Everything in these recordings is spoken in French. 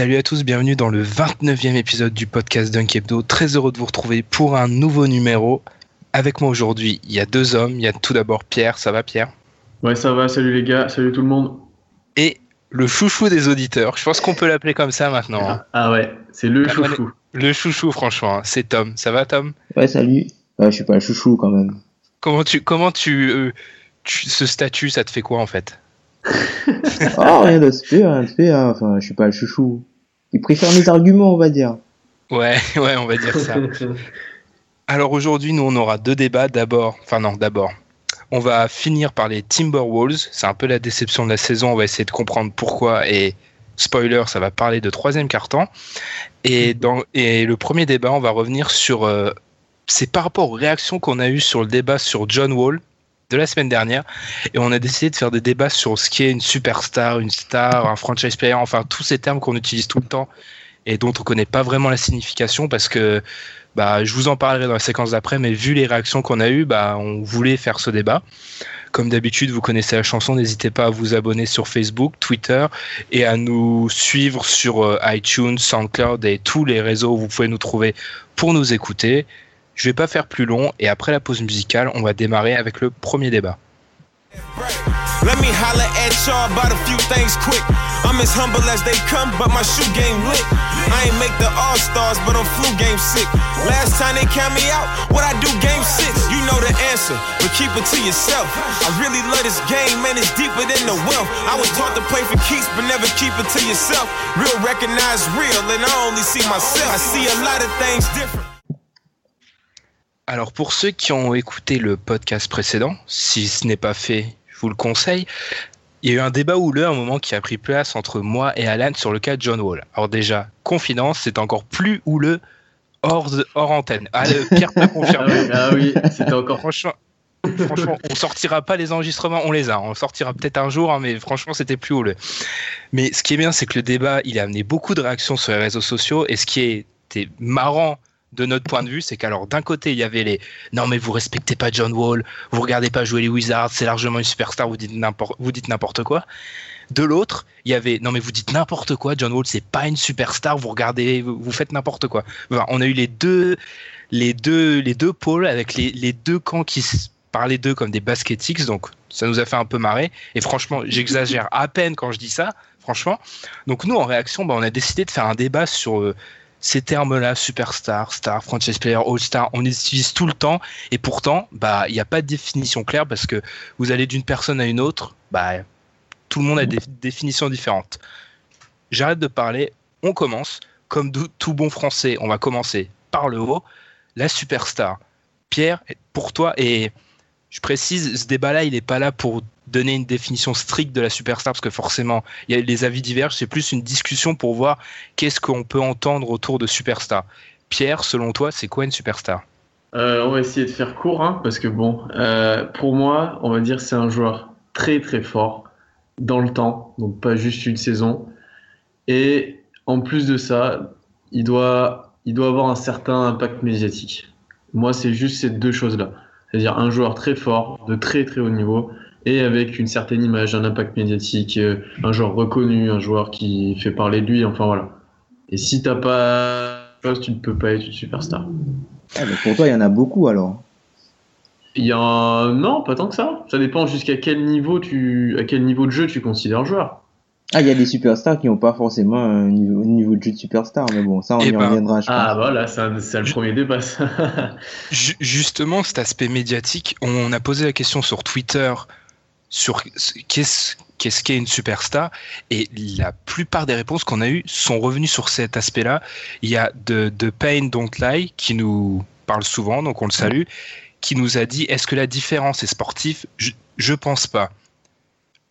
Salut à tous, bienvenue dans le 29e épisode du podcast Dunk Hebdo. Très heureux de vous retrouver pour un nouveau numéro. Avec moi aujourd'hui, il y a deux hommes. Il y a tout d'abord Pierre, ça va Pierre? Ouais, ça va, salut les gars, salut tout le monde. Et le chouchou des auditeurs, je pense qu'on peut l'appeler comme ça maintenant. hein. Ah ouais, c'est le Ah, chouchou. Le chouchou franchement, hein, c'est Tom. Ça va Tom? Ouais, salut. Ouais, je suis pas un chouchou quand même. Comment tu comment tu, euh, tu- ce statut ça te fait quoi en fait? Oh, rien de spé, rien de spé. hein. Enfin, je suis pas le chouchou. Il préfère mes arguments, on va dire. Ouais, ouais, on va dire ça. Alors aujourd'hui, nous, on aura deux débats. D'abord, enfin non, d'abord, on va finir par les Timberwolves. C'est un peu la déception de la saison. On va essayer de comprendre pourquoi. Et spoiler, ça va parler de troisième quart-temps. Et, dans, le premier débat, on va revenir sur... euh, c'est par rapport aux réactions qu'on a eues sur le débat sur John Wall de la semaine dernière. Et on a décidé de faire des débats sur ce qui est une superstar, une star, un franchise player, enfin tous ces termes qu'on utilise tout le temps et dont on connaît pas vraiment la signification parce que bah, je vous en parlerai dans la séquence d'après, mais vu les réactions qu'on a eues, bah, on voulait faire ce débat. Comme d'habitude, vous connaissez la chanson, n'hésitez pas à vous abonner sur Facebook, Twitter et à nous suivre sur euh, iTunes, SoundCloud et tous les réseaux où vous pouvez nous trouver pour nous écouter. Je vais pas faire plus long et après la pause musicale, on va démarrer avec le premier débat. Let me holler at y'all about a few things quick. I'm as humble as they come, but my shoe game lit. I ain't make the All Stars, but I'm flu game sick. Last time they count me out, what I do game six? You know the answer, but keep it to yourself. I really love this game, man, it's deeper than the wealth. I was taught to play for keeps, but never keep it to yourself. Real recognize real, and I only see myself. I see a lot of things different. Alors pour ceux qui ont écouté le podcast précédent, si ce n'est pas fait, je vous le conseille. Il y a eu un débat houleux à un moment qui a pris place entre moi et Alan sur le cas de John Wall. Alors déjà, confidence, c'est encore plus houleux hors, de- hors antenne. Ah, Pierre peut Ah confirmer. oui, ah oui, c'était encore. Franchement, franchement, on sortira pas les enregistrements, on les a. On sortira peut-être un jour, hein, mais franchement, c'était plus houleux. Mais ce qui est bien, c'est que le débat, il a amené beaucoup de réactions sur les réseaux sociaux. Et ce qui était marrant de notre point de vue, c'est qu'alors d'un côté, il y avait les non mais vous respectez pas John Wall, vous regardez pas jouer les Wizards, c'est largement une superstar, vous dites n'importe, quoi. De l'autre, il y avait non mais vous dites n'importe quoi, John Wall c'est pas une superstar, vous regardez, vous, faites n'importe quoi. On a eu les deux, les deux, les deux pôles avec les, deux camps qui parlaient d'eux comme des basketics, donc ça nous a fait un peu marrer. Et franchement, j'exagère à peine quand je dis ça, franchement. Donc nous, en réaction, bah, on a décidé de faire un débat sur euh, ces termes-là, superstar, star, franchise player, all-star, on les utilise tout le temps. Et pourtant, bah, il n'y a pas de définition claire parce que vous allez d'une personne à une autre, bah, tout le monde a des définitions différentes. J'arrête de parler, on commence. Comme tout bon français, on va commencer par le haut. La superstar. Pierre, pour toi, et je précise, ce débat-là, il n'est pas là pour donner une définition stricte de la superstar, parce que forcément, y a les avis divergent. C'est plus une discussion pour voir qu'est-ce qu'on peut entendre autour de superstar. Pierre, selon toi, c'est quoi une superstar? Euh, on va essayer de faire court, hein, parce que bon, euh, pour moi, on va dire c'est un joueur très très fort dans le temps, donc pas juste une saison. Et en plus de ça, il doit, il doit avoir un certain impact médiatique. Moi, c'est juste ces deux choses-là. C'est-à-dire un joueur très fort, de très très haut niveau, et avec une certaine image, un impact médiatique, euh, un joueur reconnu, un joueur qui fait parler de lui, enfin voilà. Et si t'as pas tu ne peux pas être une superstar. Ah, mais pour toi, il y en a beaucoup alors. Il y a un... non, pas tant que ça. Ça dépend jusqu'à quel niveau tu, à quel niveau de jeu tu considères joueur. Ah, il y a des superstars qui n'ont pas forcément un niveau, niveau, de jeu de superstar, mais bon, ça on Eh y ben, reviendra. Je Ah voilà, c'est c'est le premier débat. Justement, cet aspect médiatique, on a posé la question sur Twitter sur qu'est-ce qu'est une superstar et la plupart des réponses qu'on a eues sont revenues sur cet aspect-là. Il y a de, de Pain Don't Lie qui nous parle souvent, donc on le salue, qui nous a dit est-ce que la différence est sportive? Je, je pense pas.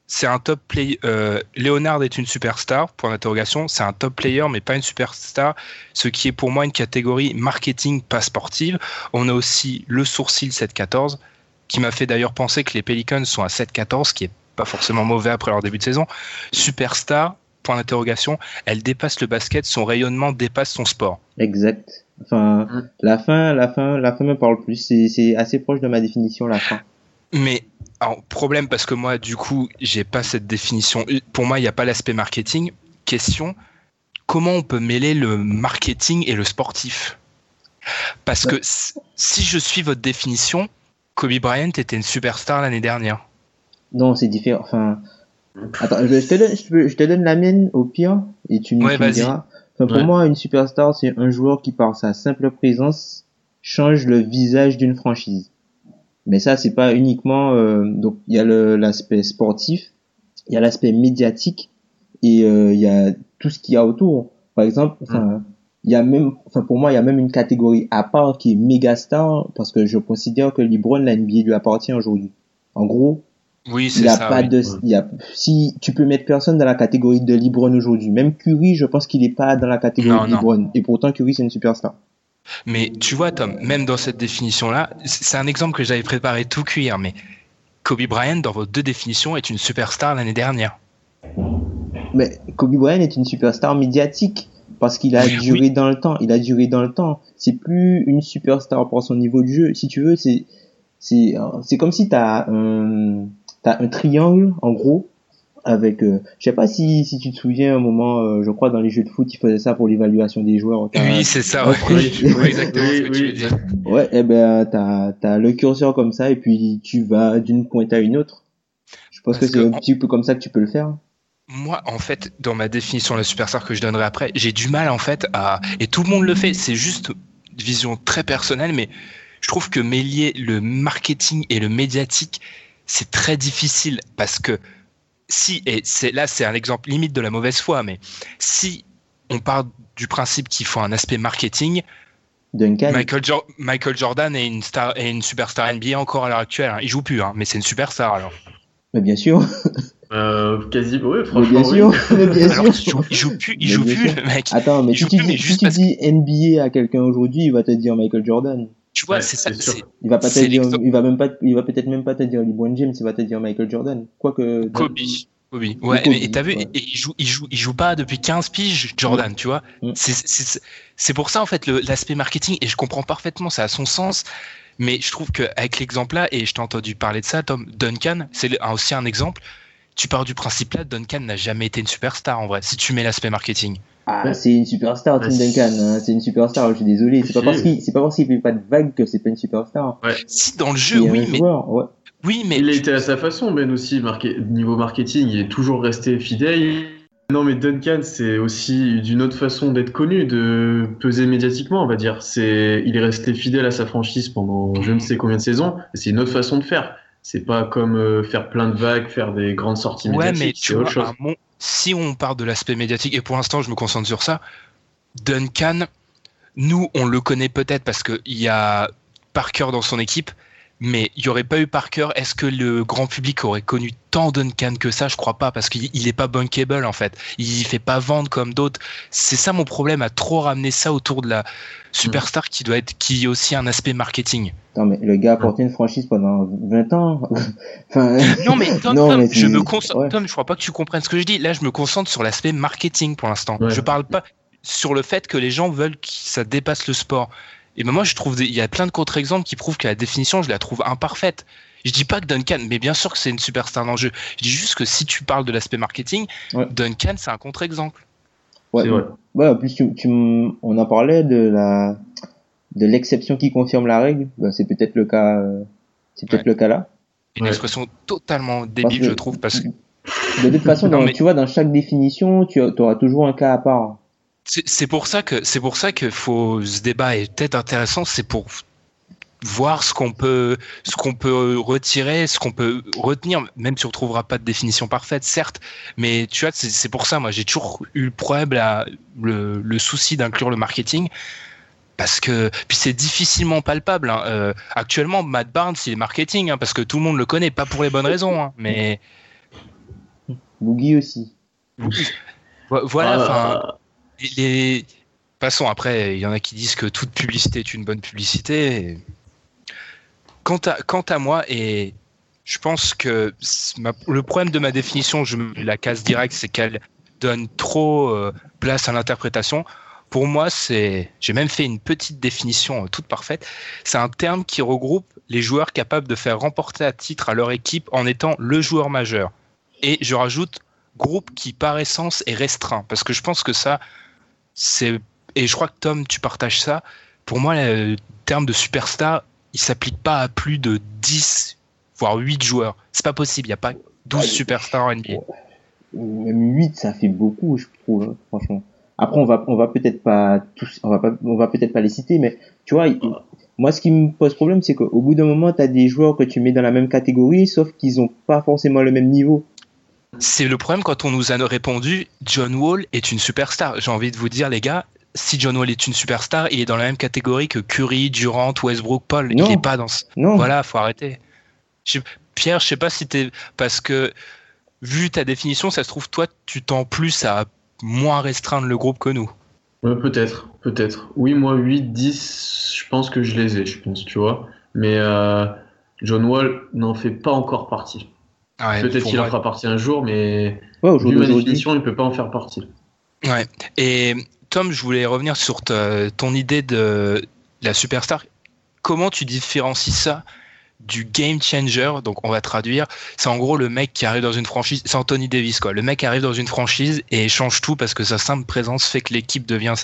C'est un top player. Euh, Léonard est une superstar, point d'interrogation. C'est un top player, mais pas une superstar. Ce qui est pour moi une catégorie marketing, pas sportive. On a aussi le sourcil 7-14, qui m'a fait d'ailleurs penser que les Pelicans sont à 7-14, ce qui est pas forcément mauvais après leur début de saison. Superstar, point d'interrogation. Elle dépasse le basket, son rayonnement dépasse son sport. Exact. Enfin, Mm. la fin, la fin, la fin me parle plus. C'est, assez proche de ma définition, la fin. Mais alors, problème parce que moi, du coup, j'ai pas cette définition. Pour moi, il n'y a pas l'aspect marketing. Question comment on peut mêler le marketing et le sportif? Parce que si je suis votre définition, Kobe Bryant était une superstar l'année dernière. Non, c'est différent. Enfin, attends, je, te donne, je, te- je te donne la mienne au pire et tu, me- Ouais, tu me vas-y. diras. Enfin, pour Ouais. moi, une superstar, c'est un joueur qui, par sa simple présence, change le visage d'une franchise. Mais ça, c'est pas uniquement. euh, donc, il y a l'aspect sportif, il y a l'aspect médiatique et euh, il y a tout ce qu'il y a autour. Par exemple, enfin, il y a même, enfin, pour moi, il y a même une catégorie à part qui est méga star parce que je considère que LeBron, la NBA lui appartient aujourd'hui. En gros, Oui, il y a ça. pas oui. de, il y a, si tu peux mettre personne dans la catégorie de LeBron aujourd'hui, même Curry, je pense qu'il est pas dans la catégorie Non, de non. LeBron. Et pourtant, Curry, c'est une superstar. Mais tu vois, Tom, même dans cette définition-là, c'est un exemple que j'avais préparé tout cuir, mais Kobe Bryant, dans vos deux définitions, est une superstar l'année dernière. Mais Kobe Bryant est une superstar médiatique parce qu'il a Oui, duré dans le temps. Il a duré dans le temps. C'est plus une superstar pour son niveau de jeu. Si tu veux, c'est c'est c'est comme si t'as un t'as un triangle en gros avec euh, je sais pas si si tu te souviens un moment euh, je crois dans les jeux de foot ils faisaient ça pour l'évaluation des joueurs Oui, c'est ça, ouais. Je vois exactement ce que Oui, tu oui. veux dire. Ouais, eh ben t'as t'as le curseur comme ça et puis tu vas d'une pointe à une autre. Je pense Parce que c'est que un petit peu comme ça que tu peux le faire. Moi, en fait, dans ma définition de la superstar que je donnerai après, j'ai du mal, en fait, à. Et tout le monde le fait, c'est juste une vision très personnelle, mais je trouve que mêler le marketing et le médiatique, c'est très difficile parce que si, et c'est là, c'est un exemple limite de la mauvaise foi, mais si on part du principe qu'il faut un aspect marketing, Duncan. Michael, Jo- Michael Jordan est une, star, est une superstar NBA encore à l'heure actuelle. hein. Il joue plus, hein, mais c'est une superstar alors. Mais bien sûr, Euh, quasi, ouais, mais franchement. bien sûr, oui. mais bien Alors, il joue, il joue plus, il Mais joue plus, le mec. Attends, mais Il si tu plus, mais dis, si juste tu parce dis NBA à quelqu'un aujourd'hui, il va te dire Michael Jordan. Tu vois, Ouais, c'est ça. Il va pas te dire, il va même pas, il va peut-être même pas te dire LeBron James, il va te dire Michael Jordan. Quoique. Kobe. Kobe. Ouais, Kobe, mais t'as vu, ouais. il joue, il joue, il joue pas depuis 15 piges, Jordan, tu vois. Mm. C'est, c'est, c'est pour ça, en fait, l'aspect marketing, et je comprends parfaitement, ça a son sens, mais je trouve qu'avec l'exemple là, et je t'ai entendu parler de ça, Tom, Duncan, c'est aussi un exemple. Tu pars du principe là, Duncan n'a jamais été une superstar, en vrai, si tu mets l'aspect marketing. Ah, c'est une superstar, Tim Ouais, Duncan. hein, C'est une superstar. Je suis désolé. C'est pas parce qu'il, c'est pas parce qu'il fait pas de vagues que c'est pas une superstar. Si, dans le jeu, oui, mais, joueur, ouais. oui, mais, Il a été à sa façon, Ben aussi, marqué, niveau marketing, il est toujours resté fidèle. Non, mais Duncan, c'est aussi d'une autre façon d'être connu, de peser médiatiquement, on va dire. C'est, il est resté fidèle à sa franchise pendant je ne sais combien de saisons, et c'est une autre façon de faire. C'est pas comme euh, faire plein de vagues, faire des grandes sorties Ouais, médiatiques, mais autre chose. mon- si on parle de l'aspect médiatique, et pour l'instant je me concentre sur ça, Duncan, nous on le connaît peut-être parce qu'il y a Parker dans son équipe, Mais il n'y aurait pas eu Parker. Est-ce que le grand public aurait connu tant Duncan que ça? Je crois pas, parce qu'il n'est pas bankable en fait. Il fait pas vendre comme d'autres. C'est ça mon problème, à trop ramener ça autour de la superstar qui doit être, qui est aussi un aspect marketing. Non, mais le gars a porté une franchise pendant 20 ans. enfin... Non, mais Tom, Tom, je me concentre, Tom, je crois pas que tu comprennes ce que je dis. Là, je me concentre sur l'aspect marketing pour l'instant. Ouais. Je parle pas sur le fait que les gens veulent que ça dépasse le sport. Et ben moi, je trouve, des- il y a plein de contre-exemples qui prouvent que la définition, je la trouve imparfaite. Je dis pas que Duncan, mais bien sûr que c'est une superstar dans le jeu. Je dis juste que si tu parles de l'aspect marketing, Ouais. Duncan, c'est un contre-exemple. Ouais, C'est vrai. ouais, en plus, tu, on en parlait de la, de l'exception qui confirme la règle. Ben, c'est peut-être le cas, euh, c'est peut-être Ouais. le cas là. Une Ouais. expression totalement débile, que- je trouve, parce que De toute façon, Non, dans- mais- tu vois, dans chaque définition, tu auras toujours un cas à part. C'est pour ça que c'est pour ça que faut ce débat est peut-être intéressant. C'est pour voir ce qu'on peut ce qu'on peut retirer, ce qu'on peut retenir, même si on trouvera pas de définition parfaite, certes. Mais tu vois, c'est pour ça. Moi, j'ai toujours eu le problème, là, le, le souci d'inclure le marketing. Parce que puis c'est difficilement palpable. hein. Euh, actuellement, Matt Barnes, il est marketing, hein, parce que tout le monde le connaît, pas pour les bonnes raisons, hein, mais Boogie aussi. vo- voilà. Enfin, Ah, Passons après, il y en a qui disent que toute publicité est une bonne publicité. Quant à, quant à moi, et je pense que le problème de ma définition, je la casse direct, c'est qu'elle donne trop euh, place à l'interprétation. Pour moi, c'est, j'ai même fait une petite définition euh, toute parfaite. C'est un terme qui regroupe les joueurs capables de faire remporter à titre à leur équipe en étant le joueur majeur. Et je rajoute groupe qui par essence est restreint, parce que je pense que ça, c'est et je crois que Tom, tu partages ça. Pour moi, le terme de superstar, il s'applique pas à plus de 10 voire 8 joueurs. C'est pas possible, il n'y a pas 12 superstars en NBA. Même 8, ça fait beaucoup, je trouve, hein, franchement. Après, on va, on va peut-être pas tous, on va pas, on va peut-être pas les citer, mais tu vois, moi, ce qui me pose problème, c'est qu'au bout d'un moment, tu as des joueurs que tu mets dans la même catégorie, sauf qu'ils ont pas forcément le même niveau. C'est le problème quand on nous a répondu John Wall est une superstar. J'ai envie de vous dire, les gars, si John Wall est une superstar, il est dans la même catégorie que Curry, Durant, Westbrook, Paul. Non. Il n'est pas dans ce... Non. Voilà, faut arrêter. Je- Pierre, je sais pas si t'es parce que vu ta définition, ça se trouve toi, tu tends plus à moins restreindre le groupe que nous. Ouais, peut-être, peut-être. Oui, moi, 8, 10, je pense que je les ai, je pense, tu vois. Mais euh, John Wall n'en fait pas encore partie. Ouais, Peut-être qu'il en fera partie un jour, mais Ouais, au vu jour ma d'aujourd'hui. définition, il peut pas en faire partie. Ouais. Et Tom, je voulais revenir sur ta- ton idée de la superstar. Comment tu différencies ça du game changer? Donc, on va traduire. C'est en gros le mec qui arrive dans une franchise. C'est Anthony Davis, quoi. Le mec arrive dans une franchise et change tout parce que sa simple présence fait que l'équipe devient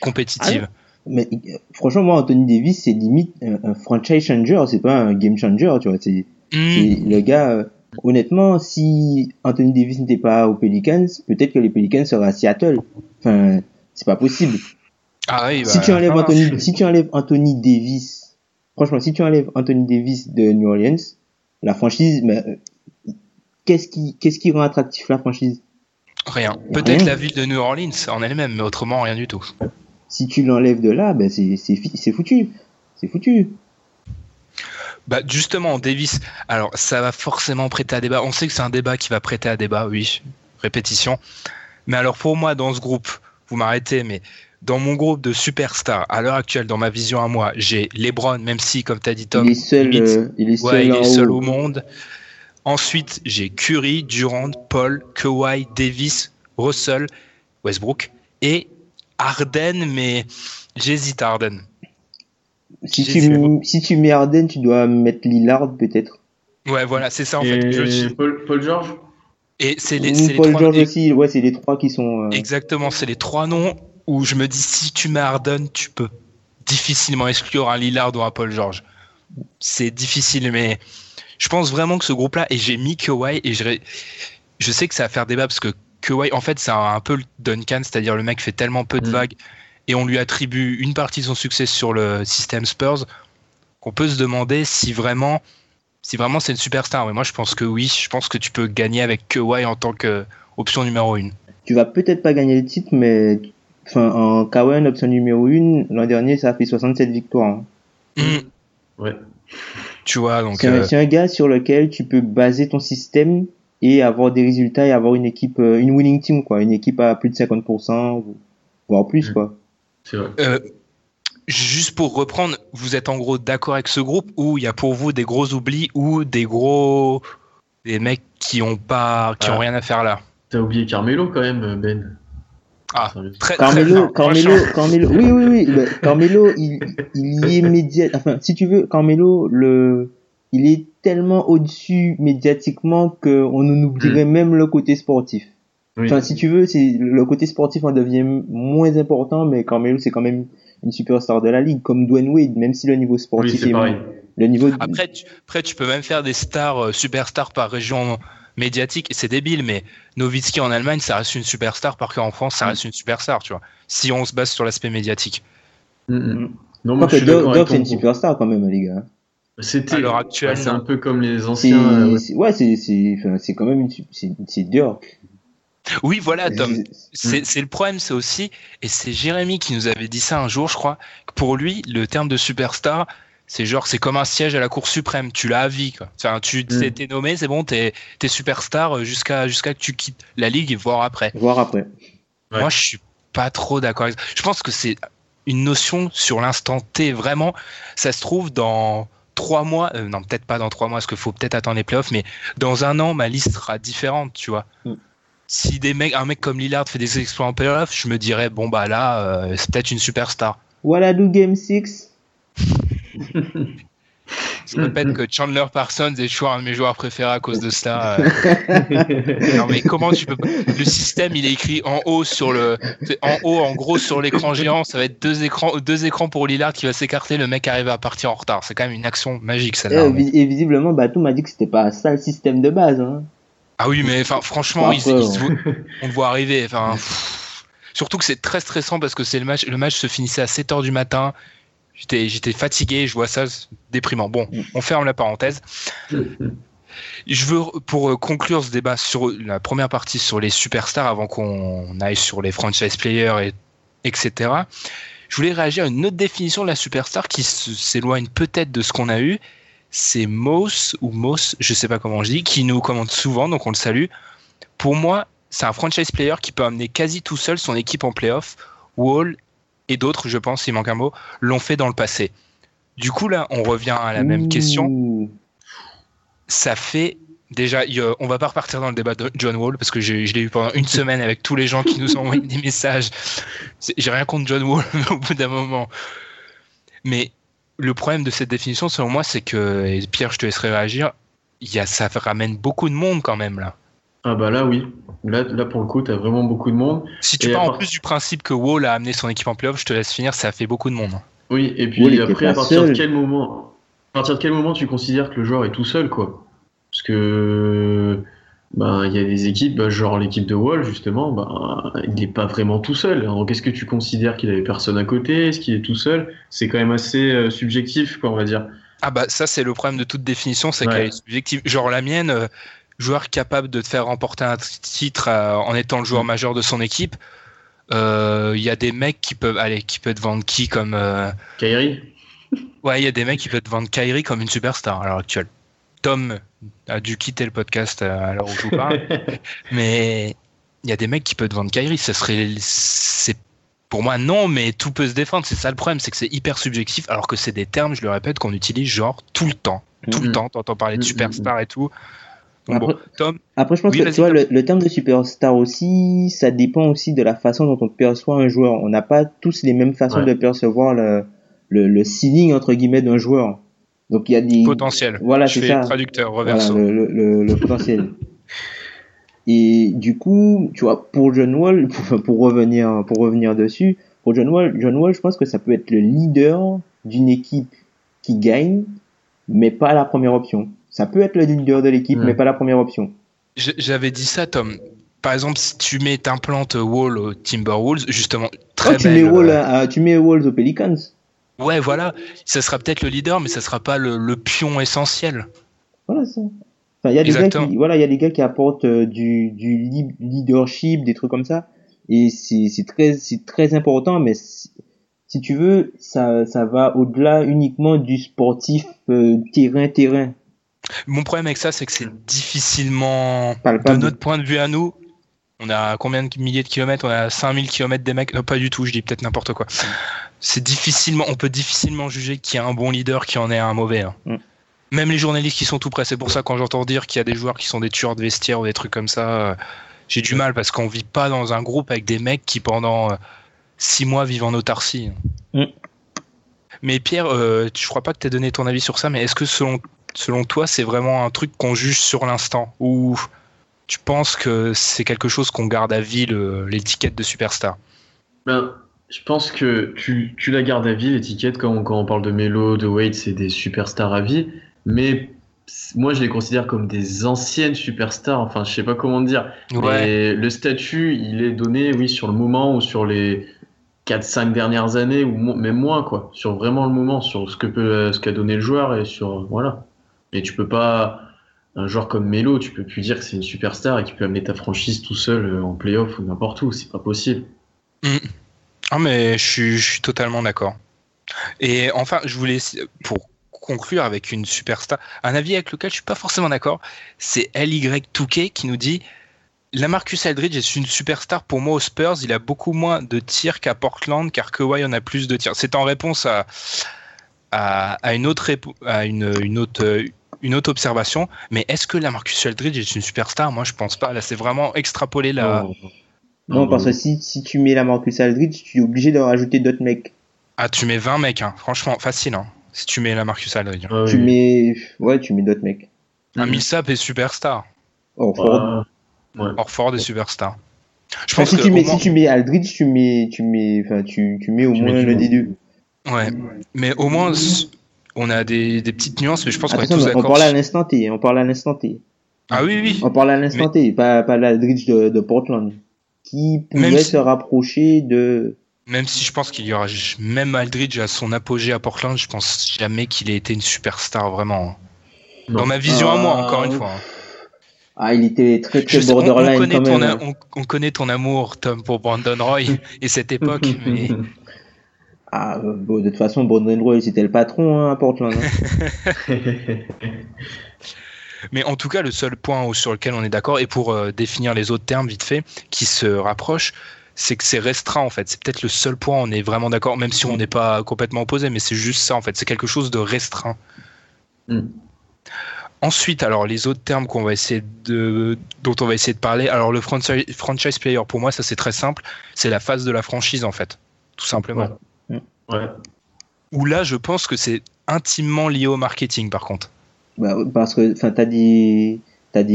compétitive. Mais euh, franchement, moi, Anthony Davis, c'est limite un, un franchise changer, c'est pas un game changer, tu vois. C'est, Hmm. le gars, euh, honnêtement, si Anthony Davis n'était pas aux Pelicans, peut-être que les Pelicans seraient à Seattle. Enfin, c'est pas possible. Ah oui, si bah, tu enlèves Anthony, si tu enlèves Anthony Davis, franchement, si tu enlèves Anthony Davis de New Orleans, la franchise, mais, euh, qu'est-ce qui, qu'est-ce qui rend attractif la franchise? Rien. Peut-être la ville de New Orleans en elle-même, mais autrement rien du tout. Si tu l'enlèves de là, ben, c'est foutu. C'est foutu. Bah justement, Davis, alors ça va forcément prêter à débat. On sait que c'est un débat qui va prêter à débat, oui, répétition. Mais alors pour moi, dans ce groupe, vous m'arrêtez, mais dans mon groupe de superstars, à l'heure actuelle, dans ma vision à moi, j'ai LeBron, même si, comme tu as dit Tom, il est seul, limite, euh, il est seul, ouais, il en est seul haut. au monde. Ensuite, j'ai Curry, Durant, Paul, Kawhi, Davis, Russell, Westbrook et Harden, mais j'hésite à Harden. Si tu, m- si tu mets Harden, tu dois mettre Lillard peut-être. Ouais, voilà, c'est ça en Et fait. Je- Paul, Paul George Et c'est les, c'est les Paul trois- George et- aussi, ouais, c'est les trois qui sont. euh, Exactement, c'est les trois noms où je me dis si tu mets Harden, tu peux difficilement exclure un Lillard ou un Paul George. C'est difficile, mais je pense vraiment que ce groupe-là, et j'ai mis Kawhi, et je, je sais que ça va faire débat parce que Kawhi, en fait, c'est un, un peu le Duncan, c'est-à-dire le mec fait tellement peu de Mm. vagues et on lui attribue une partie de son succès sur le système Spurs qu'on peut se demander si vraiment, si vraiment c'est une superstar. Mais moi, je pense que oui, je pense que tu peux gagner avec Kawhi en tant que option numéro une. Tu vas peut-être pas gagner le titre, mais enfin, en Kawan, option numéro 1, l'an dernier, ça a fait 67 victoires. hein. Mm. Ouais. Tu vois, donc. C'est un, euh, c'est un gars sur lequel tu peux baser ton système et avoir des résultats et avoir une équipe, euh, une winning team, quoi. Une équipe à plus de 50%, voire plus, Mm. quoi. C'est vrai. euh, juste pour reprendre, vous êtes en gros d'accord avec ce groupe ou il y a pour vous des gros oublis ou des gros. des mecs qui ont pas. qui ont Ah. rien à faire là? T'as oublié Carmelo quand même, Ben. Ah, très, très Carmelo, bien. Carmelo, Carmelo, oui, oui, oui, le- Carmelo, il, il y est média, enfin, si tu veux, Carmelo, le, il est tellement au-dessus médiatiquement qu'on en oublierait même le côté sportif. Oui. Enfin, si tu veux, c'est, le côté sportif en devient moins important, mais Carmelo, c'est quand même une superstar de la ligue, comme Dwayne Wade, même si le niveau Oui, sportif c'est est, pareil. le niveau, Après tu, après, tu peux même faire des stars, euh, superstars par région médiatique, et c'est débile, mais Nowitzki en Allemagne, ça reste une superstar, par contre en France, ça reste une superstar, tu vois. Si on se base sur l'aspect médiatique. Mm, mm. Mm. Non, moi, Quoique je suis Doc, d'accord Doc, avec c'est une superstar quand même, les gars. C'était. À l'heure actuelle, Ouais, c'est un peu comme les anciens. euh, ouais. c'est- ouais, c'est, c'est, enfin, c'est quand même une, c'est Dirk. Oui, voilà, Tom. C'est- C'est le problème, c'est aussi, et c'est Jérémy qui nous avait dit ça un jour, je crois, que pour lui, le terme de superstar, c'est genre, c'est comme un siège à la Cour suprême, tu l'as à vie, quoi. Enfin, tu t'es t'es nommé, c'est bon, t'es es superstar euh, jusqu'à jusqu'à que tu quittes la ligue et voir après. Voir après. Ouais. Moi, je suis pas trop d'accord avec ça. Je pense que c'est une notion sur l'instant T, vraiment. Ça se trouve dans trois mois, euh, non, peut-être pas dans trois mois, parce qu'il faut peut-être attendre les playoffs, mais dans un an, ma liste sera différente, tu vois. Mm. Si des mecs, un mec comme Lillard fait des exploits en playoffs, je me dirais, bon, bah là, euh, c'est peut-être une superstar. Voilà, do game 6. Je répète que Chandler Parsons est toujours un de mes joueurs préférés à cause de ça. euh. Non mais comment tu peux Le système il est écrit en haut sur le en haut en gros sur l'écran géant, ça va être deux écrans deux écrans pour Lillard qui va s'écarter, le mec arrive à partir en retard. C'est quand même une action magique Et, celle-là. vi- et visiblement, Batou m'a dit que c'était pas ça le système de base. Hein. Ah oui mais franchement Après, ils- ils se ouais. voient- on le voit arriver surtout que c'est très stressant parce que c'est le match le match se finissait à 7h du matin. J'étais fatigué, je vois ça déprimant. Bon, on ferme la parenthèse. Je veux, pour euh, conclure ce débat sur la première partie sur les superstars, avant qu'on aille sur les franchise players, et, etc., je voulais réagir à une autre définition de la superstar qui s'éloigne peut-être de ce qu'on a eu. C'est Moss, ou Moss, je sais pas comment je dis, qui nous commente souvent, donc on le salue. Pour moi, c'est un franchise player qui peut amener quasi tout seul son équipe en playoff. Wall et d'autres, je pense, il manque un mot, l'ont fait dans le passé. Du coup, là, on revient à la même Ouh. question ça fait déjà, on va pas repartir dans le débat de John Wall parce que je l'ai eu pendant une semaine avec tous les gens qui nous ont envoyé des messages. J'ai rien contre John Wall mais au bout d'un moment. Mais le problème de cette définition, selon moi, c'est que, et Pierre, je te laisserai réagir, il y a, ça ramène beaucoup de monde quand même là. Ah bah là oui. Là, là pour le coup, t'as vraiment beaucoup de monde. Si tu Et pars en plus du principe que Wall a amené son équipe en playoff, je te laisse finir, ça fait beaucoup de monde. Oui, et puis après, à partir de quel moment, à partir de quel moment tu considères que le joueur est tout seul, quoi? Parce que ben il y a des équipes, ben, genre l'équipe de Wall justement, ben il n'est pas vraiment tout seul. Alors qu'est-ce que tu considères qu'il avait personne à côté? Est-ce qu'il est tout seul? C'est quand même assez euh, subjectif, quoi, on va dire. Ah bah ça c'est le problème de toute définition, c'est Ouais. qu'elle est subjective. Genre la mienne, euh, joueur capable de te faire remporter un titre euh, en étant le joueur Mm. majeur de son équipe. Il y a des mecs qui peuvent, allez, qui peuvent te vendre qui comme, euh, Kyrie? Ouais, il y a des mecs qui peuvent te vendre Kyrie comme une superstar à l'heure actuelle. Tom a dû quitter le podcast à l'heure où je vous parle, mais il y a des mecs qui peuvent te vendre Kyrie. Ça serait, c'est pour moi non, mais tout peut se défendre. C'est ça le problème, c'est que c'est hyper subjectif, alors que c'est des termes, je le répète, qu'on utilise genre tout le temps tout le temps, t'entends parler de superstar et tout. Donc Après, bon, Tom, après, je pense Oui, que tu vois, le, le terme de superstar aussi, ça dépend aussi de la façon dont on perçoit un joueur. On n'a pas tous les mêmes façons Ouais. de percevoir le, le, le ceiling, entre guillemets, d'un joueur. Donc il y a des... potentiel. Voilà, je c'est ça. traducteur, Voilà, reverso. le, le, le, le potentiel. Et du coup, tu vois, pour John Wall, pour, pour revenir, pour revenir dessus, pour John Wall, John Wall, je pense que ça peut être le leader d'une équipe qui gagne, mais pas la première option. Ça peut être le leader de l'équipe, Ouais. mais pas la première option. J'avais dit ça, Tom. Par exemple, si tu mets t'implantes Wall au Timberwolves, justement, très Oh, tu, mets. Wall, euh, tu mets Walls aux Pelicans. Ouais, voilà, ça sera peut-être le leader, mais ça sera pas le, le pion essentiel. Voilà ça. Enfin, il y a des gars qui, voilà, il y a des gars qui apportent euh, du, leadership, des trucs comme ça, et c'est très, c'est très important. Mais si- tu veux, ça, ça va au-delà uniquement du sportif euh, terrain-terrain. Mon problème avec ça, c'est que c'est difficilement, Palpable. de notre point de vue à nous, on a combien de milliers de kilomètres? On a 5000 kilomètres des mecs? Non, pas du tout, je dis peut-être n'importe quoi. C'est difficilement, on peut difficilement juger qui a un bon leader, qui en est un mauvais. hein. Mm. Même les journalistes qui sont tout près, c'est pour ça quand j'entends dire qu'il y a des joueurs qui sont des tueurs de vestiaire ou des trucs comme ça, euh, j'ai du mal parce qu'on vit pas dans un groupe avec des mecs qui pendant euh, six mois vivent en autarcie. Mm. Mais Pierre, euh, je crois pas que tu aies donné ton avis sur ça, mais est-ce que selon, selon toi, c'est vraiment un truc qu'on juge sur l'instant? Ou tu penses que c'est quelque chose qu'on garde à vie, l'étiquette de superstar? Ben, je pense que tu, tu la gardes à vie, l'étiquette, quand, quand on parle de Melo, de Wade, c'est des superstars à vie. Mais moi, je les considère comme des anciennes superstars. Enfin, je sais pas comment dire. Le statut, il est donné, oui, sur le moment ou sur les 4-5 dernières années, ou mo- même moins, quoi. Sur vraiment le moment, sur ce que peut, ce qu'a donné le joueur et sur, voilà. Mais tu peux pas, un joueur comme Melo, tu peux plus dire que c'est une superstar et qu'il peut amener ta franchise tout seul euh, en playoff ou n'importe où. C'est pas possible. Ah, mais je suis, totalement d'accord. Et enfin, je voulais, pour conclure avec une superstar, un avis avec lequel je suis pas forcément d'accord, c'est LY2K qui nous dit la Marcus Aldridge est une superstar pour moi aux Spurs. Il a beaucoup moins de tirs qu'à Portland, car Kawhi en a plus de tirs. C'est en réponse à, à, une autre à une, une autre une autre observation. Mais est-ce que la Marcus Aldridge est une superstar? Moi, je pense pas. Là, c'est vraiment extrapoler la. Non. Non, parce que si, si tu mets la Marcus Aldridge, tu es obligé de rajouter d'autres mecs. Ah, tu mets 20 mecs, hein. franchement, facile. Hein. Si tu mets la Marcus Aldridge. Ah Tu oui. mets, ouais, tu mets d'autres mecs. Un Mhm. Millsap est superstar. Orford. Ouais. Orford est superstar. Je Enfin, pense si que tu mets, moins- si tu mets Aldridge, tu mets, tu mets, enfin, tu, tu mets au Tu moins l'un monde. des deux. Ouais. Mais au moins, on a des, des petites nuances, mais je pense qu'on est tous on parle à l'instant T, on parle à l'instant T. Ah oui, oui. On parle à l'instant T, pas, pas l'Aldridge de, de Portland. Qui pourrait si- se rapprocher de, Même si je pense qu'il y aura, même Aldridge à son apogée à Portland, je pense jamais qu'il ait été une superstar vraiment. Non. Dans ma vision à moi, Ah, encore une fois. hein. ah, il était très, très sais- on, on borderline connaît quand ton, même. a- hein. on, on connaît ton amour, Tom, pour Brandon Roy et cette époque, mais Ah, bon, de toute façon, Brandon Roy, c'était le patron, hein, à Portland. hein. Mais en tout cas, le seul point où- sur lequel on est d'accord, et pour euh, définir les autres termes vite fait, qui se rapprochent, c'est que c'est restreint en fait. C'est peut-être le seul point où on est vraiment d'accord, même si on n'est pas complètement opposé, mais c'est juste ça en fait. C'est quelque chose de restreint. Mm. Ensuite, alors les autres termes qu'on va essayer de, dont on va essayer de parler. Alors le franchise, franchise player, pour moi, ça c'est très simple. C'est la phase de la franchise en fait, tout simplement. Ouais. Où là, je pense que c'est intimement lié au marketing par contre. Bah, parce que, enfin, t'as des,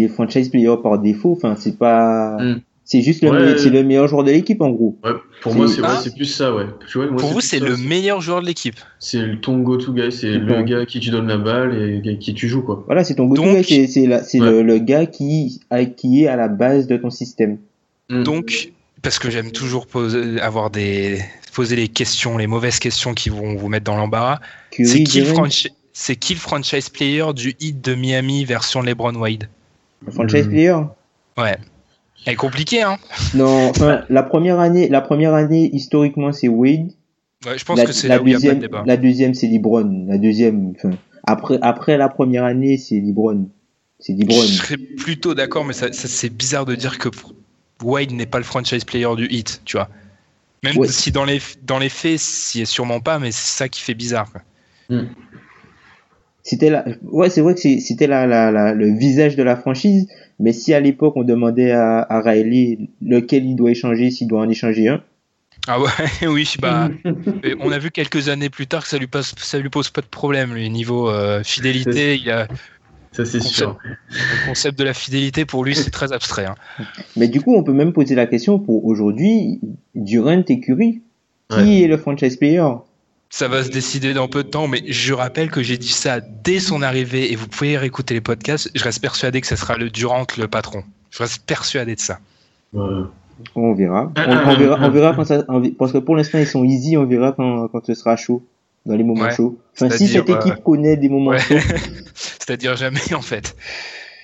franchise players par défaut, enfin, c'est pas, Mm. c'est juste le, Ouais. meilleur joueur de l'équipe, en gros. Ouais, pour C'est- moi, c'est Ah. plus ça, ouais. Tu vois, moi, pour vous, c'est le meilleur joueur de l'équipe. C'est le- ton go-to guy, c'est le gars qui tu donnes la balle et qui tu joues, quoi. Voilà, c'est ton go-to guy, c'est, le, le gars qui, qui est à la base de ton système. Mm. Donc, parce que j'aime toujours poser, avoir des, poser les questions, les mauvaises questions qui vont vous mettre dans l'embarras. C'est qui, le qui franchise player du hit de Miami version LeBron Wade le franchise player? Ouais. Elle est compliquée, hein Non, enfin, la première année, la première année, historiquement, c'est Wade. ouais, Je pense la, que c'est la là où il n'y a pas de débat. la deuxième, c'est LeBron. La deuxième, enfin, après, après la première année, c'est LeBron. C'est LeBron. Je serais plutôt d'accord, mais ça, ça, c'est bizarre de dire que Wade n'est pas le franchise player du hit, tu vois. Même Ouais. si dans les, dans les faits, s'y est sûrement pas, mais c'est ça qui fait bizarre. quoi. C'était la, ouais, c'est vrai que c'était la, la, la, le visage de la franchise. Mais si à l'époque on demandait à, à Riley lequel il doit échanger, s'il doit en échanger un, Ah ouais, oui, bah, on a vu quelques années plus tard que ça lui, passe, ça lui pose pas de problème. Lui, niveau euh, fidélité, il a, Ça, c'est Concept. sûr. le concept de la fidélité pour lui, c'est très abstrait. hein. mais du coup on peut même poser la question pour aujourd'hui, Durant et Curry, qui Ouais. est le franchise player? Ça va se décider dans peu de temps, mais je rappelle que j'ai dit ça dès son arrivée et vous pouvez réécouter les podcasts. Je reste persuadé que ce sera le Durant le patron. Je reste persuadé de ça. Ouais. On verra. On, on verra, on verra quand ça, on vi- parce que pour l'instant ils sont easy, on verra quand, quand ce sera chaud, dans les moments Ouais. chauds. Enfin, si cette équipe connaît des moments Ouais. chauds, C'est-à-dire jamais en fait.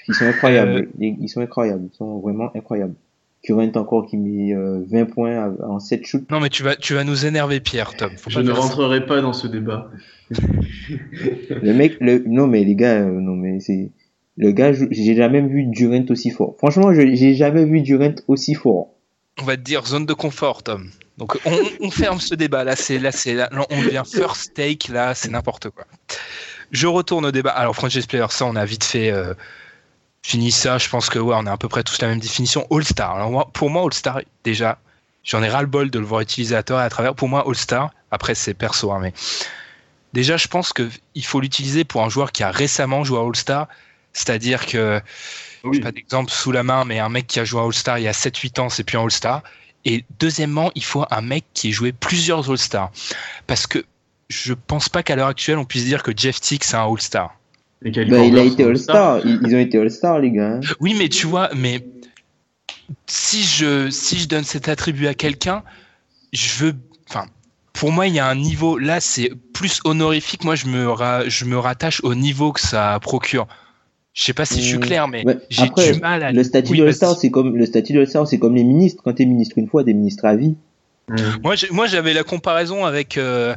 ils sont incroyables. Euh, Ils sont incroyables. Ils sont vraiment incroyables. Durant encore qui met euh, 20 points à- en 7 shoots. Non, mais tu vas, tu vas nous énerver, Pierre, Tom. Faut Je pas ne ça. rentrerai pas dans ce débat. Le mec, le, non mais les gars, euh, non mais c'est, le gars, j'ai jamais vu Durant aussi fort. Franchement, je- j'ai jamais vu Durant aussi fort. On va te dire zone de confort, Tom. Donc on, on ferme ce débat. Là, c'est là, c'est là, on devient first take. Là, c'est n'importe quoi. Je retourne au débat. Alors franchise player, ça, on a vite fait euh, fini ça. Je pense que ouais, on a à peu près tous la même définition. All Star. Alors moi- pour moi, All Star, déjà, j'en ai ras le bol de le voir utiliser à tort et à travers. Pour moi, All Star. Après, c'est perso, hein, mais déjà, je pense que il faut l'utiliser pour un joueur qui a récemment joué à All Star. C'est-à-dire que Oui. pas d'exemple sous la main, mais un mec qui a joué à All-Star il y a 7-8 ans, c'est plus un All-Star. Et deuxièmement, il faut un mec qui ait joué plusieurs All-Stars. Parce que je pense pas qu'à l'heure actuelle, on puisse dire que Jeff Tick, c'est un All-Star. Bah, il a été All-Star. Ils, ils ont été All-Star, les gars. Oui, mais tu vois, mais si je, si je donne cet attribut à quelqu'un, je veux. Enfin, pour moi, il y a un niveau. Là, c'est plus honorifique. Moi, je me, ra- je me rattache au niveau que ça procure. Je sais pas si je suis Mmh, clair, mais ouais. j'ai Après, du mal à. Le statut Oui, de All-Star, c'est comme, le statut de c'est comme les ministres. Quand t'es ministre une fois, t'es ministre à vie. Mm. Moi, j'ai- moi, j'avais la comparaison avec. euh,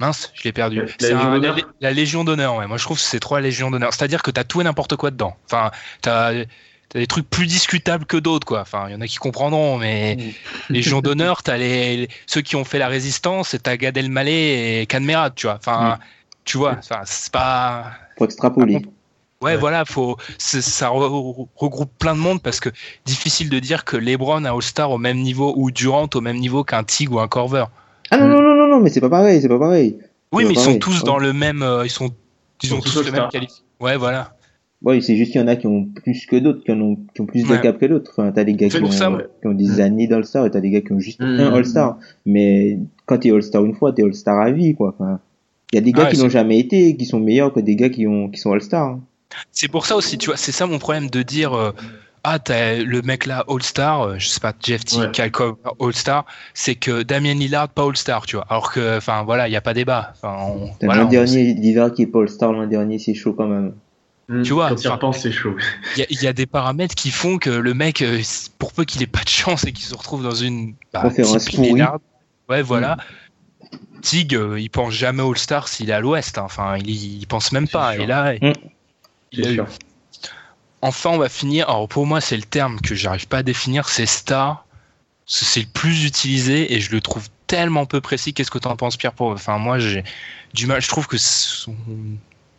Mince, je l'ai perdu. La- la C'est Légion un- la, d'honneur la Légion d'honneur, ouais. Moi, je trouve que c'est trois Légions d'honneur. C'est-à-dire que t'as tout et n'importe quoi dedans. Enfin, t'as as des trucs plus discutables que d'autres, quoi. Enfin, il y en a qui comprendront, mais Légion d'honneur, t'as les, les- ceux qui ont fait la résistance, et t'as Gad Elmaleh et Canmerad, tu vois. Enfin, tu vois, enfin, c'est pas. Faut extrapoler. Ouais, Ouais. voilà, faut, ça re- regroupe plein de monde parce que difficile de dire que LeBron a All-Star au même niveau ou Durant au même niveau qu'un Tig ou un Corver. Ah non, non, non, non, non, mais c'est pas pareil, c'est pas pareil. Oui, mais ils pareil, sont tous ouais. dans le même. euh, ils sont, ils ont tous tous le même All-Star. qualif. Ouais, voilà. Ouais, c'est juste qu'il y en a qui ont plus que d'autres, qui en ont, qui ont plus de Ouais. cap que d'autres. Enfin, t'as des gars C'est qui pour ont, ça, ouais. qui ont des Mm. années d'All-Star et t'as des gars qui ont juste Mm. un All-Star. Mais quand t'es All-Star une fois, t'es All-Star à vie, quoi. Enfin, il y a des gars Ah, qui l'ont jamais été et qui sont meilleurs que des gars qui ont, qui sont All-Star. hein. C'est pour ça aussi, tu vois, c'est ça mon problème de dire. euh, ah, t'as le mec là, All-Star, euh, je sais pas, Jeff T, Ouais. All-Star, c'est que Damien Lillard, pas All-Star, tu vois. Alors que, enfin, voilà, il n'y a pas débat. On- voilà, l'an dernier, l'hiver qui est pas All-Star l'an dernier, c'est chaud quand même. Mm. Tu vois, quand tu repenses, c'est chaud. Il y, a- il y a des paramètres qui font que le mec, euh, pour peu qu'il ait pas de chance et qu'il se retrouve dans une bah, Conférence. Lillard, ouais, voilà. Tig, euh, il pense jamais All-Star s'il est à l'Ouest. hein. Enfin, il, y- il pense même pas. sûr. Et là, Mm. Il a eu. sûr. Enfin, on va finir. Alors, pour moi, c'est le terme que j'arrive pas à définir. C'est star. C'est le plus utilisé et je le trouve tellement peu précis. Qu'est-ce que tu en penses, Pierre pour... Enfin, moi, j'ai du mal. Je trouve que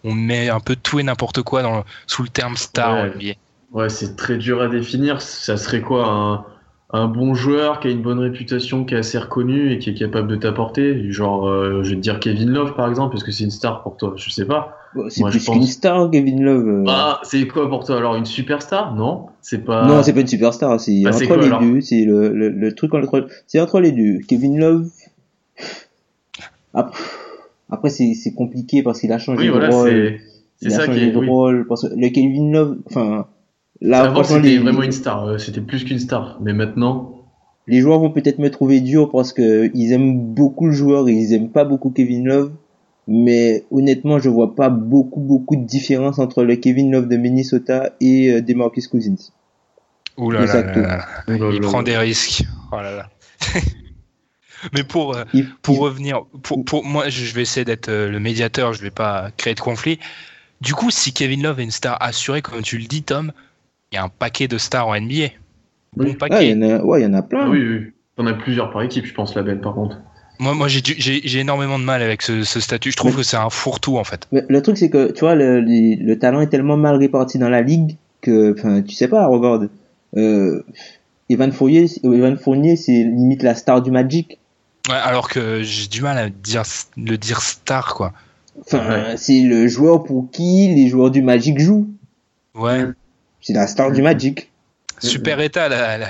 on, met un peu tout et n'importe quoi dans le- sous le terme star Ouais. en NBA. Ouais, c'est très dur à définir. Ça serait quoi un, un bon joueur qui a une bonne réputation, qui est assez reconnu et qui est capable de t'apporter? Genre, euh, je vais te dire Kevin Love par exemple, parce que c'est une star pour toi. Je sais pas. C'est plus pense- qu'une star, Kevin Love. Ah, c'est quoi pour toi alors? Une superstar? Non? C'est pas. Non, c'est pas une superstar, c'est Bah, entre quoi, les deux, c'est le, le, le truc entre, c'est entre les deux. Kevin Love, après, après c'est, c'est compliqué parce qu'il a changé Oui, de voilà, rôle. c'est, Il c'est a ça changé qui est, de oui. rôle, parce que le Kevin Love, enfin, là, Avant, c'était les, vraiment une star. euh, C'était plus qu'une star. Mais maintenant, les joueurs vont peut-être me trouver dur parce que ils aiment beaucoup le joueur et ils aiment pas beaucoup Kevin Love. Mais honnêtement, je vois pas beaucoup, beaucoup de différence entre le Kevin Love de Minnesota et euh, DeMarcus Cousins. Ouh là là Exact. là là. Il prend des risques. Oh là là. Mais pour, euh, Il- pour il- revenir, pour, pour moi, je vais essayer d'être euh, le médiateur, je vais pas créer de conflit. Du coup, si Kevin Love est une star assurée, comme tu le dis, Tom, il y a un paquet de stars en NBA. Bon Oui. Ah, il paquet. y en a, ouais, il y en a plein. Ah oui, oui. T'en as plusieurs par équipe, je pense, la belle, par contre. Moi, moi j'ai, du- j'ai, j'ai énormément de mal avec ce, ce statut. Je trouve que c'est un fourre-tout, en fait. Le truc, c'est que, tu vois, le, le talent est tellement mal réparti dans la ligue que, enfin, tu sais pas, regarde, euh, Evan Fournier, Evan Fournier, c'est limite la star du Magic. Ouais, alors que j'ai du mal à dire, le dire star, quoi. Enfin, Ouais. c'est le joueur pour qui les joueurs du Magic jouent. Ouais. C'est la star du Magic. Super état, la, la,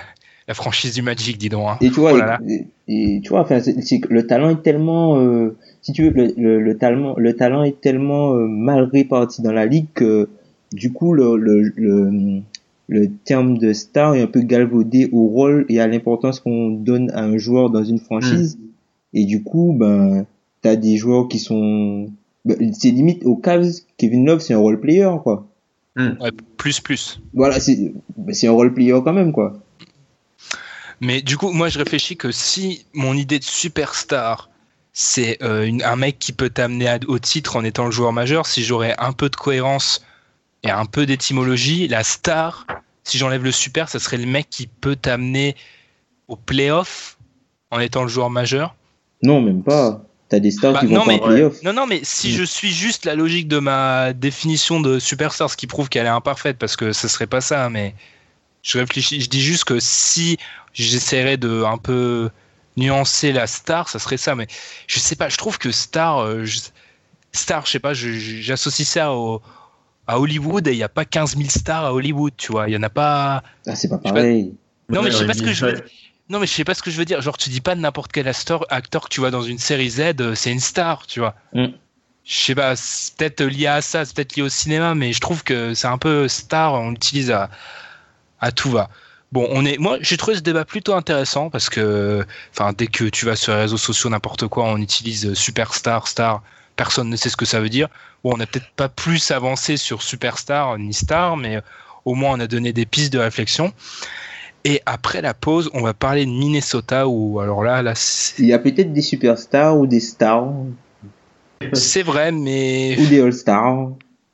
la franchise du Magic, dis donc. hein. Et tu vois, Oh là là. et, et tu vois, enfin, c'est, c'est que le talent est tellement, euh, si tu veux, le, le, le talent, le talent est tellement euh, mal réparti dans la ligue que, du coup, le, le, le, le terme de star est un peu galvaudé au rôle et à l'importance qu'on donne à un joueur dans une franchise. Et du coup, ben, t'as des joueurs qui sont, ben, c'est limite au Cavs, Kevin Love, c'est un role player, quoi. Ouais, plus, plus. Voilà, c'est, ben, c'est un role player quand même, quoi. Mais du coup, moi, je réfléchis que si mon idée de superstar, c'est euh, une- un mec qui peut t'amener au titre en étant le joueur majeur, si j'aurais un peu de cohérence et un peu d'étymologie, la star, si j'enlève le super, ça serait le mec qui peut t'amener au playoff en étant le joueur majeur? Non, même pas. T'as des stars Bah, qui vont non, pas mais- en playoff. Non, non, mais si je suis juste la logique de ma définition de superstar, ce qui prouve qu'elle est imparfaite, parce que ce serait pas ça, mais je réfléchis, je dis juste que si j'essaierais de un peu nuancer la star, ça serait ça, mais je sais pas, je trouve que star, euh, je- star, je sais pas, j'associe ça au, à Hollywood et il n'y a pas 15 000 stars à Hollywood, tu vois, il y en a pas. Ah, c'est pas pareil. Non, mais je sais pas ce que je veux dire. Non, mais je sais pas ce que je veux dire. Genre, tu dis pas de n'importe quel acteur, acteur que tu vois dans une série Z, euh, c'est une star, tu vois. Mm. Je sais pas, c'est peut-être lié à ça, c'est peut-être lié au cinéma, mais je trouve que c'est un peu star, on l'utilise à, à tout va. Bon, on est, moi, j'ai trouvé ce débat plutôt intéressant parce que, enfin, dès que tu vas sur les réseaux sociaux, n'importe quoi, on utilise superstar, star, personne ne sait ce que ça veut dire. Bon, on n'a peut-être pas plus avancé sur superstar ni star, mais au moins on a donné des pistes de réflexion. Et après la pause, on va parler de Minnesota où, alors là, là, Il y a peut-être des superstars ou des stars c'est vrai, mais, ou des all-stars.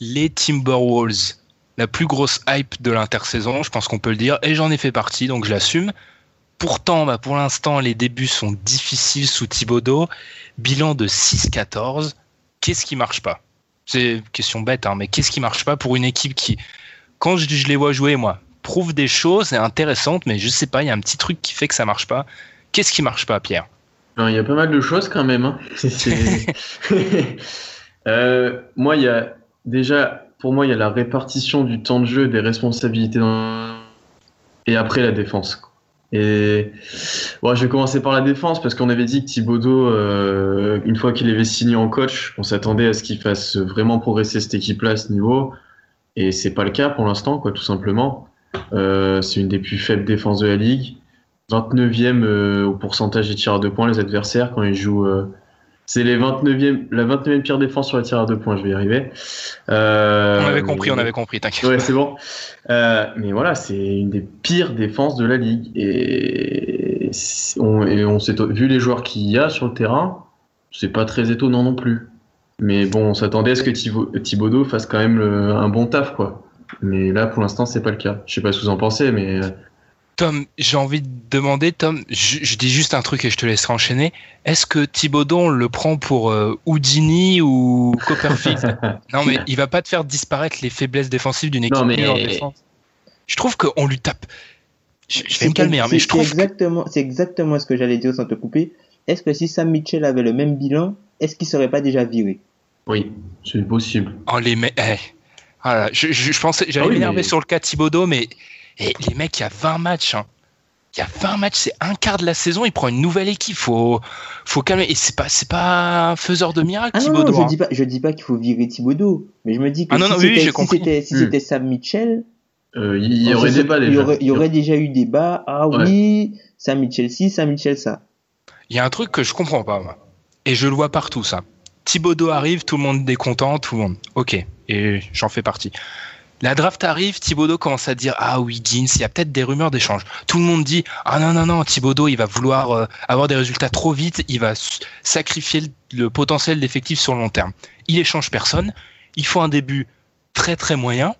Les Timberwolves, la plus grosse hype de l'intersaison, je pense qu'on peut le dire, et j'en ai fait partie, donc je l'assume. Pourtant, bah, pour l'instant, les débuts sont difficiles sous Thibodeau. Bilan de 6-14. Qu'est-ce qui marche pas? C'est une question bête, hein, mais qu'est-ce qui marche pas pour une équipe qui, quand je, je les vois jouer, moi, prouve des choses, intéressantes, mais je sais pas, il y a un petit truc qui fait que ça marche pas. Qu'est-ce qui marche pas, Pierre? Il y a pas mal de choses quand même. hein. Euh, moi, il y a déjà, pour moi, il y a la répartition du temps de jeu, des responsabilités et après la défense. Et je vais commencer par la défense parce qu'on avait dit que Thibodeau, euh, une fois qu'il avait signé en coach, on s'attendait à ce qu'il fasse vraiment progresser cette équipe-là à ce niveau. Et c'est pas le cas pour l'instant, quoi, tout simplement. Euh, c'est une des plus faibles défenses de la ligue. 29e euh, au pourcentage des tirs deux points, les adversaires, quand ils jouent. C'est les 29e, la 29e pire défense sur les tirs à deux points, je vais y arriver. Euh, On avait compris, mais- on avait compris, t'inquiète. Ouais, c'est bon. Euh, mais voilà, c'est une des pires défenses de la ligue. Et, on, et on s'est vu les joueurs qu'il y a sur le terrain, c'est pas très étonnant non plus. Mais bon, on s'attendait à ce que Thibodeau fasse quand même le- un bon taf, quoi. Mais là, pour l'instant, c'est pas le cas. Je sais pas ce que vous en pensez, mais euh, Tom, j'ai envie de demander, Tom, je, je dis juste un truc et je te laisserai enchaîner. Est-ce que Thibaudot, on le prend pour euh, Houdini ou Copperfield Non, mais il va pas te faire disparaître les faiblesses défensives d'une équipe Non, mais- en défense. Je trouve qu'on lui tape. Je, je vais me C'est- calmer, hein, mais je c'est trouve que... c'est exactement ce que j'allais dire sans te couper. Est-ce que si Sam Mitchell avait le même bilan, est-ce qu'il serait pas déjà viré? Oui, c'est possible. Oh, les mecs... eh. Ah je, je- je pensais... J'allais Ah oui, m'énerver mais- sur le cas Thibaudot, mais eh, les mecs, il y a 20 matchs. hein. Il y a 20 matchs, c'est un quart de la saison, il prend une nouvelle équipe. Faut, faut calmer. Et c'est pas, c'est pas un faiseur de miracles, Ah non, Thibaudot. non, je hein. dis pas, je dis pas qu'il faut virer Thibodeau, mais je me dis que Ah non, si non, oui, c'était si si Sam Mitchell, Euh, Il y, aurait se- débat il y déjà. aurait, il y aurait déjà eu débat. Ah Ouais. oui, Sam Mitchell ci, Sam Mitchell ça. Il y a un truc que je comprends pas, moi. Et je le vois partout, ça. Thibaudot arrive, tout le monde est content, tout le monde. Ok. Et j'en fais partie. La draft arrive, Thibaudot commence à dire Ah oui, Gins, il y a peut-être des rumeurs d'échange. Tout le monde dit Ah non, non, non, Thibaudot, il va vouloir euh, avoir des résultats trop vite, il va sacrifier le, le potentiel d'effectif sur le long terme. Il échange personne, il faut un début très très moyen,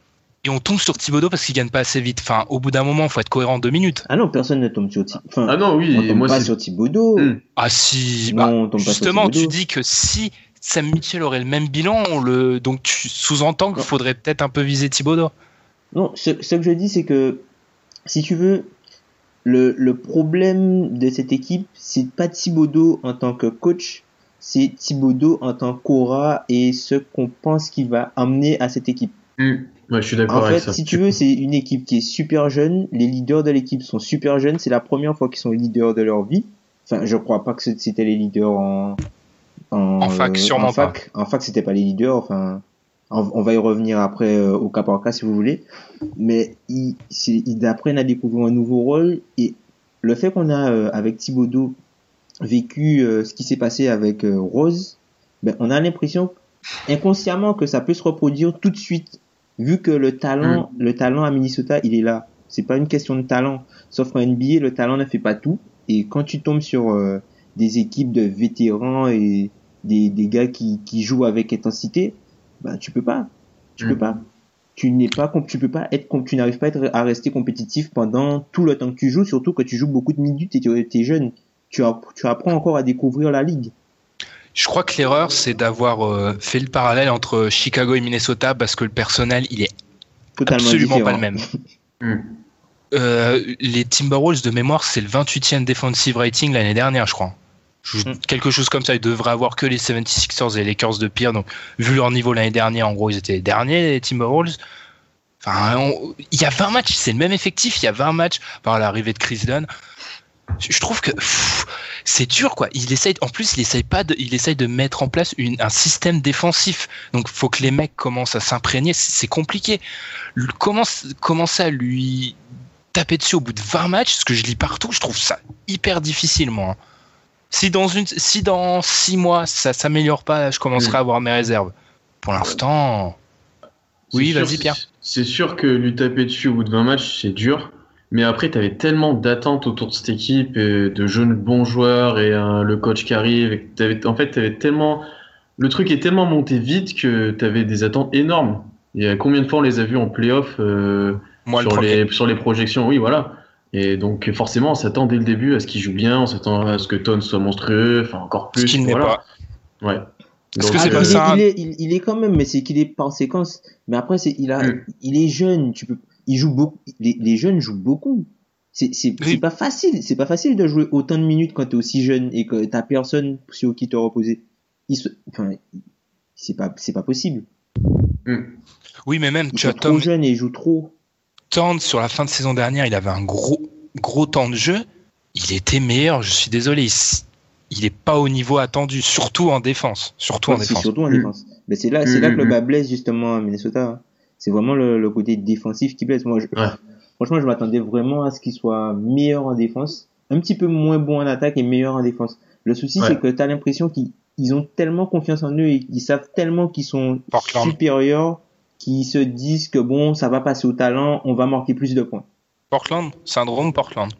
et on tombe sur Thibaudot parce qu'il gagne pas assez vite. Enfin, au bout d'un moment, il faut être cohérent en deux minutes. Ah non, personne ne tombe sur Thibodeau. Enfin, Ah non, oui, on tombe moi pas sur Thibodeau. Ah si, Non, bah, on tombe pas sur justement, tu Thibodeau. dis que si Sam Mitchell aurait le même bilan, on le... donc tu sous-entends qu'il faudrait peut-être un peu viser Thibodeau. Non, ce, ce que je dis, c'est que, si tu veux, le, le problème de cette équipe, c'est pas Thibodeau en tant que coach, c'est Thibodeau en tant qu'aura et ce qu'on pense qu'il va amener à cette équipe. Ouais, je suis d'accord En avec fait, ça. si tu veux, c'est une équipe qui est super jeune. Les leaders de l'équipe sont super jeunes. C'est la première fois qu'ils sont leaders de leur vie. Enfin, je crois pas que c'était les leaders en en, En fac, sûrement en fac. En fac, c'était pas les leaders. Enfin, on, va y revenir après euh, au cas par cas si vous voulez. Mais ils, apprennent à découvrir un nouveau rôle et le fait qu'on a euh, avec Thibaudot vécu euh, ce qui s'est passé avec euh, Rose, ben, on a l'impression inconsciemment que ça peut se reproduire tout de suite vu que le talent le talent à Minnesota il est là c'est pas une question de talent sauf qu'en NBA le talent ne fait pas tout et quand tu tombes sur euh, des équipes de vétérans et des, des gars qui, qui jouent avec intensité bah tu peux pas tu Mm. peux pas tu n'es pas com- tu peux pas être com- tu n'arrives pas à, être- à rester compétitif pendant tout le temps que tu joues surtout que tu joues beaucoup de minutes et tu es jeune tu, tu apprends encore à découvrir la ligue Je crois que l'erreur, c'est d'avoir euh, fait le parallèle entre Chicago et Minnesota parce que le personnel, il est totalement absolument différent. pas le même. Hmm. Euh, les Timberwolves de mémoire, c'est le 28e defensive rating l'année dernière, je crois. Mm. Quelque chose comme ça. Ils devraient avoir que les 76ers et les Lakers de pire. Donc, vu leur niveau l'année dernière, en gros, ils étaient les derniers, les Timberwolves. Enfin, il y a 20 matchs, c'est le même effectif. Il y a 20 matchs par l'arrivée de Chris Dunn. Je trouve que c'est dur, quoi. Il essaye, en plus, il essaye pas de, il essaye de mettre en place un système défensif. Donc, faut que les mecs commencent à s'imprégner. C'est compliqué. Commence, commencer à lui taper dessus au bout de 20 matchs, ce que je lis partout, je trouve ça hyper difficile, moi. Si dans une, si dans 6 mois ça s'améliore pas, je commencerai Mm. à avoir mes réserves. Pour l'instant, Oui, vas-y, Pierre. C'est sûr que lui taper dessus au bout de 20 matchs, c'est dur. Mais après, tu avais tellement d'attentes autour de cette équipe, et de jeunes bons joueurs et euh, le coach qui arrive. et t'avais- en fait, tu avais tellement. Le truc est tellement monté vite que tu avais des attentes énormes. Il y a combien de fois on les a vus en playoff euh, le sur, les, sur les projections? Oui, voilà. Et donc, forcément, on s'attend dès le début à ce qu'il joue bien, on s'attend à ce que Ton soit monstrueux, enfin encore plus. Ce qu'il n'est pas. Ouais. Donc, que c'est Ah, pas il, ça, est, il, est, il, il est quand même, mais c'est qu'il est par séquence. Mais après, c'est il a, Mm. il est jeune. Tu peux, il joue beaucoup. Les, les jeunes jouent beaucoup. C'est c'est Oui. c'est pas facile. C'est pas facile de jouer autant de minutes quand t'es aussi jeune et que t'as personne sur qui te reposer. Il se, enfin, c'est pas c'est pas possible. Oui, mais même, tu as trop Tom jeunes et ils jouent trop. Sur la fin de saison dernière, il avait un gros, gros temps de jeu. Il était meilleur, je suis désolé. Il, s- il est pas au niveau attendu, surtout en défense. Surtout en Ouais, c'est défense. surtout en Mm. défense. Mais c'est là, c'est là Mm, que le mm, bas blesse justement à Minnesota. hein. C'est vraiment le, le côté défensif qui blesse. Moi, je, Ouais. franchement, je m'attendais vraiment à ce qu'il soit meilleur en défense, un petit peu moins bon en attaque et meilleur en défense. Le souci, Ouais. c'est que t'as l'impression qu'ils ils ont tellement confiance en eux et ils savent tellement qu'ils sont Portland. supérieurs qu'ils se disent que bon, ça va passer au talent, on va marquer plus de points. Portland, syndrome Portland.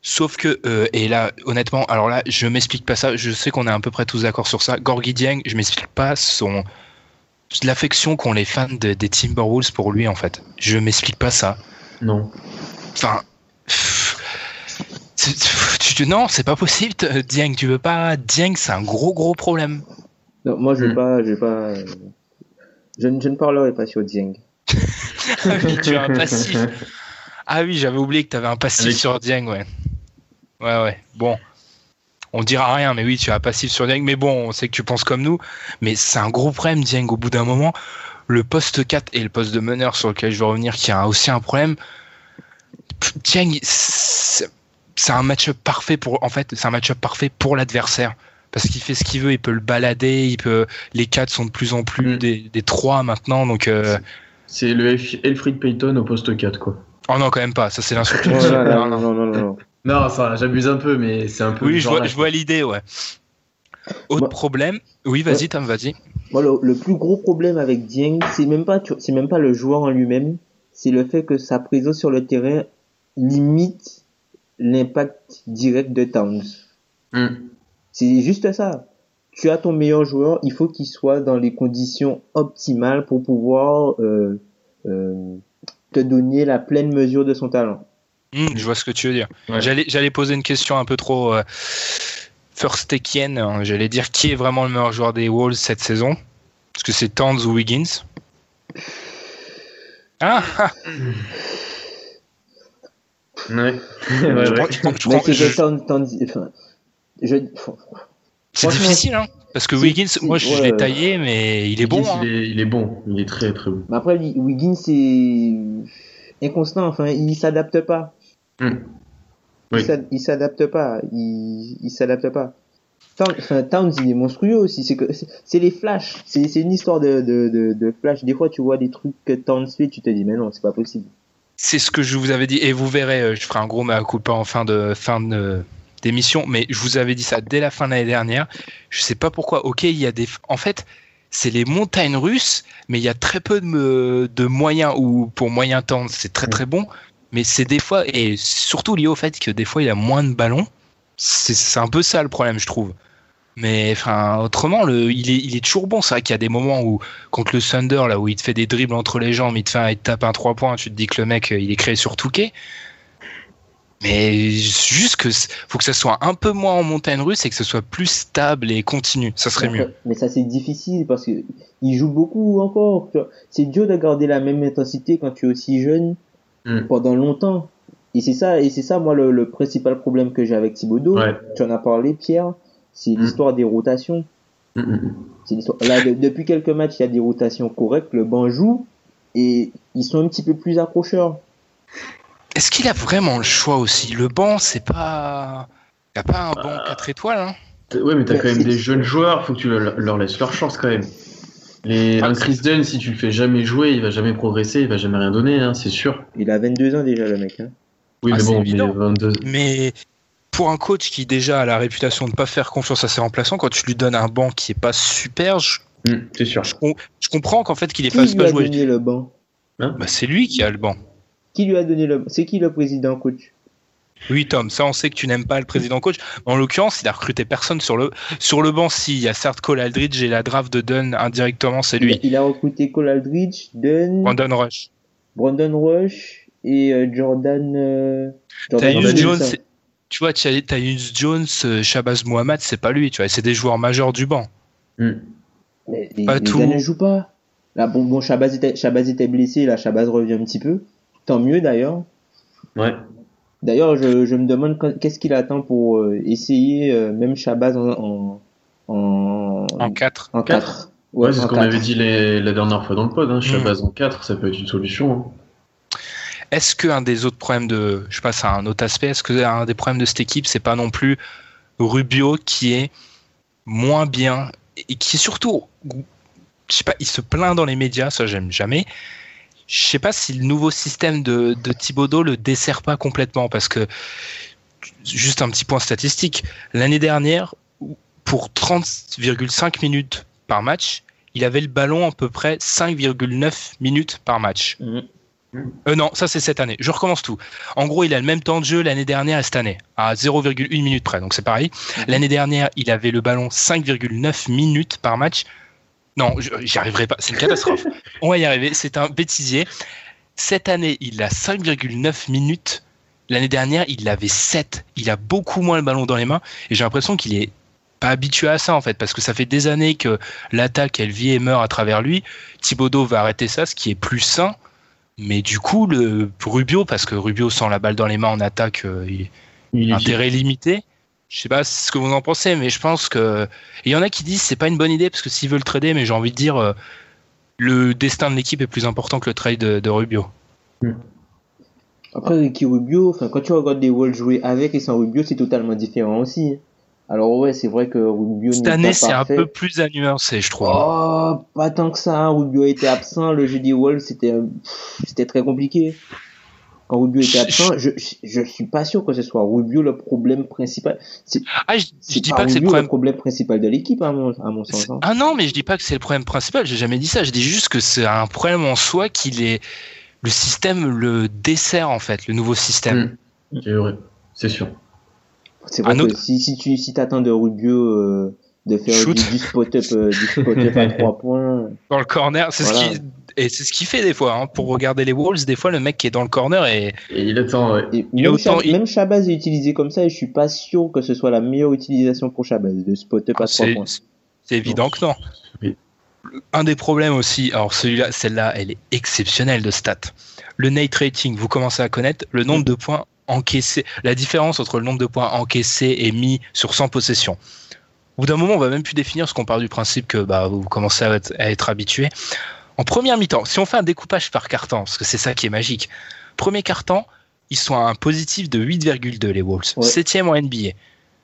Sauf que, euh, et là, honnêtement, alors là, je m'explique pas ça. Je sais qu'on est à peu près tous d'accord sur ça. Gorgui Dieng, je m'explique pas son l'affection qu'ont les fans de- des Timberwolves pour lui en fait. Je m'explique pas ça. Non. Enfin, tu- tu- non, c'est pas possible. Dieng, tu veux pas Dieng, c'est un gros gros problème. Non, moi, je vais Mm. pas, je vais pas, euh, je, ne- je ne parlerai pas sur Dieng. Ah oui, tu as un passif. Ah oui, j'avais oublié que tu avais un passif Avec- sur Dieng, ouais. Ouais, ouais. Bon. On dira rien, mais oui, tu as un passif sur Dieng. Mais bon, on sait que tu penses comme nous. Mais c'est un gros problème, Dieng, au bout d'un moment. Le poste 4 et le poste de meneur sur lequel je vais revenir, qui a aussi un problème. Dieng, c'est c'est un match-up parfait pour, en fait, c'est un match-up parfait pour l'adversaire. Parce qu'il fait ce qu'il veut, il peut le balader, il peut, les 4 sont de plus en plus Mm. des, des 3 maintenant, donc, euh, C'est le Elf- Elfried Payton au poste 4, quoi. Oh non, quand même pas, ça c'est l'insulte. Oh Non, non, non. non, non, non. Non, enfin, j'abuse un peu, mais c'est un peu. Oui, je vois, je vois l'idée, ouais. Autre Moi- problème. Oui, vas-y, Ouais. Tom, vas-y. Moi, le, le plus gros problème avec Dieng, c'est même pas, c'est même pas le joueur en lui-même, c'est le fait que sa présence sur le terrain limite l'impact direct de Towns. Hmm. C'est juste ça. Tu as ton meilleur joueur, il faut qu'il soit dans les conditions optimales pour pouvoir euh, euh, te donner la pleine mesure de son talent. Hmm, je vois ce que tu veux dire. Ouais. J'allais, poser une question un peu trop euh, first takienne. hein. J'allais dire qui est vraiment le meilleur joueur des Wolves cette saison? Est-ce que c'est Towns ou Wiggins Ah, ah, Ouais. Ouais, je ouais. prends- je prends- prends- enfin, je, C'est difficile, hein Parce que Wiggins, moi je ouais. l'ai taillé, mais il est bon. Wiggins, hein. il, est, il est bon. Il est très très bon. Mais après, Wiggins, c'est inconstant. Enfin, il s'adapte pas. Hmm. Il Oui. s'ad- Il s'adapte pas. Il, il s'adapte pas. Towns, enfin, Towns, il est monstrueux aussi. C'est que, c'est- c'est les flashs. C'est, c'est une histoire de, de, de, de flash. Des fois, tu vois des trucs que Towns fait, tu te dis, mais non, c'est pas possible. C'est ce que je vous avais dit, et vous verrez, euh, je ferai un gros mea culpa en fin de fin de d'émission, mais je vous avais dit ça dès la fin de l'année dernière. Je sais pas pourquoi. Ok, il y a des, en fait, c'est les montagnes russes, mais il y a très peu de, moyens ou pour moyen temps, c'est très très bon, mais c'est des fois et surtout lié au fait que des fois il a moins de ballons. C'est un peu ça le problème, je trouve. Mais autrement, le, il, est, il est toujours bon. C'est vrai qu'il y a des moments où, contre le Thunder, là où il te fait des dribbles entre les jambes, il te, fait, il te tape un 3 points, tu te dis que le mec, euh, il est créé sur Touquet. Mais juste que faut que ça soit un peu moins en montagne russe et que ce soit plus stable et continu. Ça serait mieux. Mais ça, c'est difficile parce que il joue beaucoup encore. C'est dur de garder la même intensité quand tu es aussi jeune Hmm. pendant longtemps. Et c'est ça, et c'est ça, moi, le, le principal problème que j'ai avec Thibodeau. Ouais. Tu en as parlé, Pierre. C'est Hmm. l'histoire des rotations. Mm, mm, C'est l'histoire. Là, de- depuis quelques matchs, il y a des rotations correctes. Le banc joue et ils sont un petit peu plus accrocheurs. Est-ce qu'il a vraiment le choix aussi? Le banc, c'est pas. Il a pas un banc 4 étoiles. Hein? Ouais, mais t'as Ouais, quand même des jeunes joueurs. Faut que tu leur, leur laisses leur chance quand même. Les, Ah, Chris Dunn, si tu le fais jamais jouer, il va jamais progresser, il va jamais rien donner, hein, c'est sûr. Il a 22 ans déjà, le mec. Hein. Oui, Ah, mais bon, évident. mais 22. Mais pour un coach qui déjà a la réputation de ne pas faire confiance à ses remplaçants, quand tu lui donnes un banc qui est pas super, je, Mm, c'est sûr. je com- je comprends qu'en fait qu'il les fasse pas a jouer. donné le banc? Bah, c'est lui qui a le banc. Qui lui a donné le C'est qui le président coach? Oui, Tom, ça on sait que tu n'aimes pas le président coach. En l'occurrence, il a recruté personne sur le sur le banc. Si, il y a certes Cole Aldridge et la draft de Dunn indirectement, c'est lui. il a recruté Cole Aldridge, Dunn, Brandon Rush. Brandon Rush et euh, Jordan. Euh, Jordan Tyus. Jones, tu vois, Ty- Tyus Jones, euh, Shabazz Mohamed, c'est pas lui. Tu vois, c'est des joueurs majeurs du banc. Mm. Mais les, Pas les tout. gars ne jouent pas. Là, bon, bon Shabazz, était, Shabazz était blessé, là, Shabazz revient un petit peu. Tant mieux d'ailleurs. Ouais. D'ailleurs, je, je me demande qu'est-ce qu'il attend pour euh, essayer euh, même Shabazz en, en, en, En 4. en Quatre. 4. Ouais, c'est ce qu'on avait dit les- la dernière fois dans le pod. Hein. Mm. Shabazz en 4, ça peut être une solution. hein. Est-ce qu'un des autres problèmes de, je passe à un autre aspect, est-ce que un des problèmes de cette équipe, c'est pas non plus Rubio qui est moins bien et qui est surtout, je sais pas, il se plaint dans les médias, ça j'aime jamais. Je sais pas si le nouveau système de, de Thibodeau le dessert pas complètement parce que juste un petit point statistique, l'année dernière, pour 30,5 minutes par match, il avait le ballon à peu près 5,9 minutes par match. Mhm. Euh, non, ça c'est cette année. Je recommence tout. En gros, il a le même temps de jeu l'année dernière et cette année, à 0,1 minute près. Donc c'est pareil. L'année dernière, il avait le ballon 5,9 minutes par match. Non, j'y arriverai pas. C'est une catastrophe. On va y arriver. C'est un bêtisier. Cette année, il a 5,9 minutes. L'année dernière, il avait 7. Il a beaucoup moins le ballon dans les mains. Et j'ai l'impression qu'il est pas habitué à ça, en fait, parce que ça fait des années que l'attaque, elle vit et meurt à travers lui. Thibodeau va arrêter ça, ce qui est plus sain. Mais du coup, le Rubio, parce que Rubio sans la balle dans les mains en attaque, euh, il, Il est intérêt limité. Je sais pas ce que vous en pensez, mais je pense que il y en a qui disent c'est pas une bonne idée parce que s'ils veulent trader, mais j'ai envie de dire euh, le destin de l'équipe est plus important que le trade de, de Rubio. Après, Ricky Rubio, enfin, quand tu regardes des Wolves jouer avec et sans Rubio, c'est totalement différent aussi. Alors ouais, c'est vrai que Rubio Cette année, c'est un peu plus à nuancer, je trouve. Oh, pas tant que ça. hein. Rubio était absent. Le jeu des Wolves, c'était très compliqué. Quand Rubio était absent, je, je, suis pas sûr que ce soit Rubio le problème principal. Ah, je, je dis pas pas que c'est le problème. problème principal de l'équipe, à mon, à mon sens. hein. Ah non, mais je dis pas que c'est le problème principal. J'ai jamais dit ça. Je dis juste que c'est un problème en soi qu'il est le système le dessert en fait, le nouveau système. Mm. C'est vrai, c'est sûr. C'est vrai Un que autre- si, si tu si t'attends de Rubio euh, de faire Shoot. du, spot-up euh, du spot-up à trois points, Dans le corner, c'est Voilà. ce qui et c'est ce qu'il fait des fois. hein. Pour regarder les Wolves, des fois le mec qui est dans le corner et Et il attend, ouais. et Il même, autant- il- même Shabazz est utilisé comme ça et je suis pas sûr que ce soit la meilleure utilisation pour Shabazz de spot-up à trois points. c'est évident que non. Oui. Un des problèmes aussi, alors celui-là, celle-là, elle est exceptionnelle de stats. Le Nate rating, vous commencez à connaître le nombre de points encaissés, la différence entre le nombre de points encaissés et mis sur 100 possessions. Au bout d'un moment, on va même plus définir ce qu'on part du principe que bah, vous commencez à être, à être habitué. En première mi-temps, si on fait un découpage par carton, parce que c'est ça qui est magique, premier carton, ils sont à un positif de 8,2 les Wolves, Ouais. septième en NBA.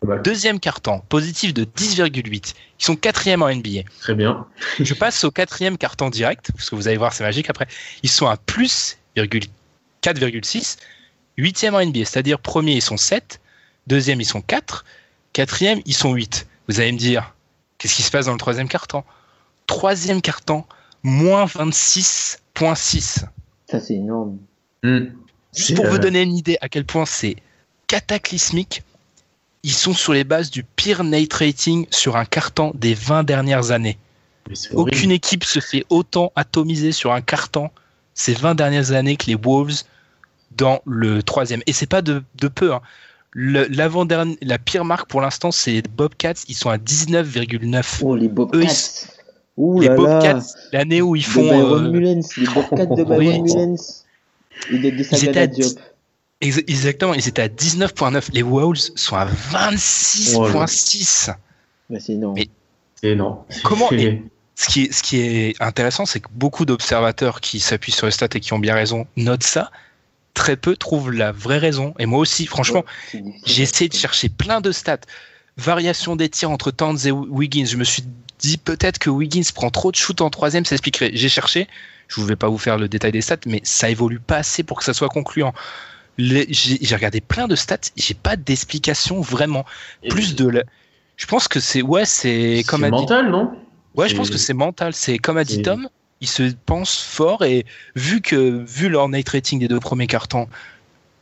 Ouais. Deuxième carton, positif de 10,8. Ils sont quatrième en NBA. Très bien. Je passe au quatrième carton direct, parce que vous allez voir, c'est magique après. Ils sont à plus 4,6. Huitième en NBA, c'est-à-dire premier, ils sont 7. Deuxième, ils sont 4. Quatrième, ils sont 8. Vous allez me dire, qu'est-ce qui se passe dans le troisième carton? Troisième carton, moins 26,6. Ça, c'est énorme. Hmm. Juste pour vous euh, donner une idée à quel point c'est cataclysmique, ils sont sur les bases du pire night rating sur un carton des 20 dernières années. horrible. Aucune équipe se fait autant atomiser sur un carton ces 20 dernières années que les Wolves dans le troisième. Et c'est pas de, de peu. hein. Le- la pire marque pour l'instant, c'est les Bobcats. Ils sont à 19,9. Oh, les Bobcats. Ouh les là Bobcats, l'année où ils De font. Euh, Mullens. Les Bobcats de Byron. Et de Ils étaient à Diop. ex- exactement, ils étaient à 19,9. Les Wolves sont à 26,6. Bah, c'est énorme. Mais- C'est énorme. Comment est- Ce qui est, ce qui est intéressant, c'est que beaucoup d'observateurs qui s'appuient sur les stats et qui ont bien raison notent ça. Très peu trouvent la vraie raison. Et moi aussi, franchement, j'ai essayé de chercher plein de stats. Variation des tirs entre Towns et Wiggins. Je me suis dit peut-être que Wiggins prend trop de shoot en troisième, ça expliquerait. J'ai cherché. Je ne vais pas vous faire le détail des stats, mais ça évolue pas assez pour que ça soit concluant. J'ai regardé plein de stats, j'ai pas d'explication vraiment. Plus de la- Je pense que c'est ouais, c'est comme dit mental, non? Ouais, je pense que c'est mental. C'est comme a dit Tom, ils se pensent forts et vu que vu leur night rating des deux premiers cartons,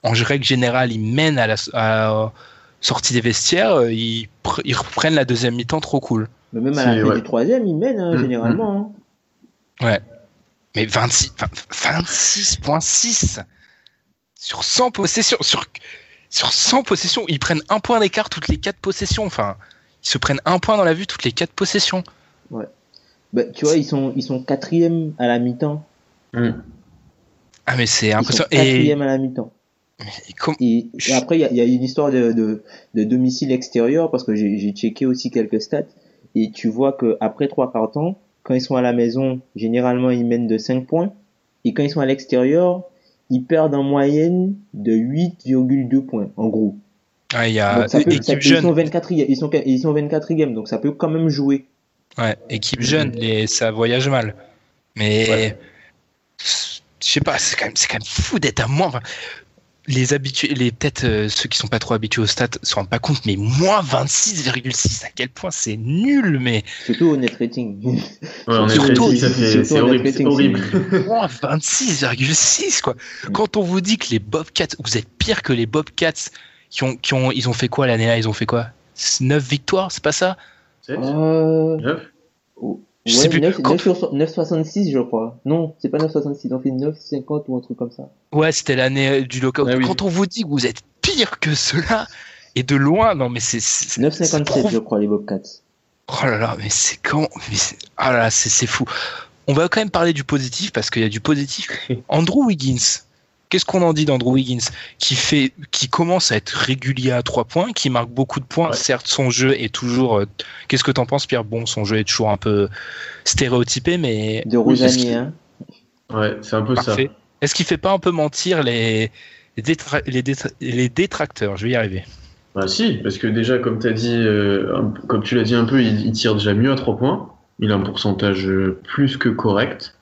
en règle générale, ils mènent à la à- sortie des vestiaires, euh, ils, ils reprennent la deuxième mi-temps trop cool. Mais même à la ouais. du troisième, ils mènent, hein, Mm, généralement. hein. Mais 26, enfin, 26.6 sur 100 possessions, sur, sur 100 possessions, ils prennent un point d'écart toutes les quatre possessions. Enfin, ils se prennent un point dans la vue toutes les quatre possessions. Bah, tu vois, ils sont, ils sont quatrième à la mi-temps. Hmm. Ah mais c'est Ils sont impressionnant. Et, quatrième à la mi-temps. et com- Et, et après, il y a, il y a une histoire de, de, de domicile extérieur parce que j'ai checké aussi quelques stats. Et tu vois que après trois quarts temps, quand ils sont à la maison, généralement ils mènent de 5 points. Et quand ils sont à l'extérieur, ils perdent en moyenne de 8,2 points, en gros. ah, il y a peut, ils sont 24 ils sont, ils sont 24e, donc ça peut quand même jouer. Ouais, équipe jeune, les, ça voyage mal. Mais Ouais. je sais pas, c'est quand quand même fou d'être à moins. enfin, les habitués, les peut-être euh, ceux qui sont pas trop habitués aux stats se rendent pas compte, mais moins 26,6 à quel point c'est nul, mais Surtout au net rating. Ouais, c'est horrible. moins 26,6 quoi. Quand on vous dit que les Bobcats, vous êtes pire que les Bobcats qui ont, qui ont, ils ont fait quoi l'année là Ils ont fait quoi? 9 victoires, c'est pas ça? Sept, Euh, neuf? Je sais plus. 9, Quand- 9,66 je crois. Non, c'est pas 9,66, ils ont fait 9,50 ou un truc comme ça. Ouais, c'était l'année euh, du lockout. Ah oui. Quand on vous dit que vous êtes pire que cela, et de loin, non mais c'est... c'est- c'est 9,57 trop- je crois les Bobcats. Oh là là, mais c'est quand mais Ah là là, c'est c'est fou. On va quand même parler du positif parce qu'il y a du positif. Andrew Wiggins. Qu'est-ce qu'on en dit d'Andrew Wiggins qui fait, qui commence à être régulier à trois points, qui marque beaucoup de points? Ouais. Certes, son jeu est toujours. euh, Qu'est-ce que t'en penses, Pierre? Bon, son jeu est toujours un peu stéréotypé, mais De c'est ce hein. Ouais, c'est un peu parfait. Est-ce qu'il fait pas un peu mentir les les, détra- les, détra- les détracteurs? Je vais y arriver. ça. Bah si, parce que déjà, comme t'as dit, euh, comme tu l'as dit un peu, il, il tire déjà mieux à 3 points. Il a un pourcentage euh, plus que correct.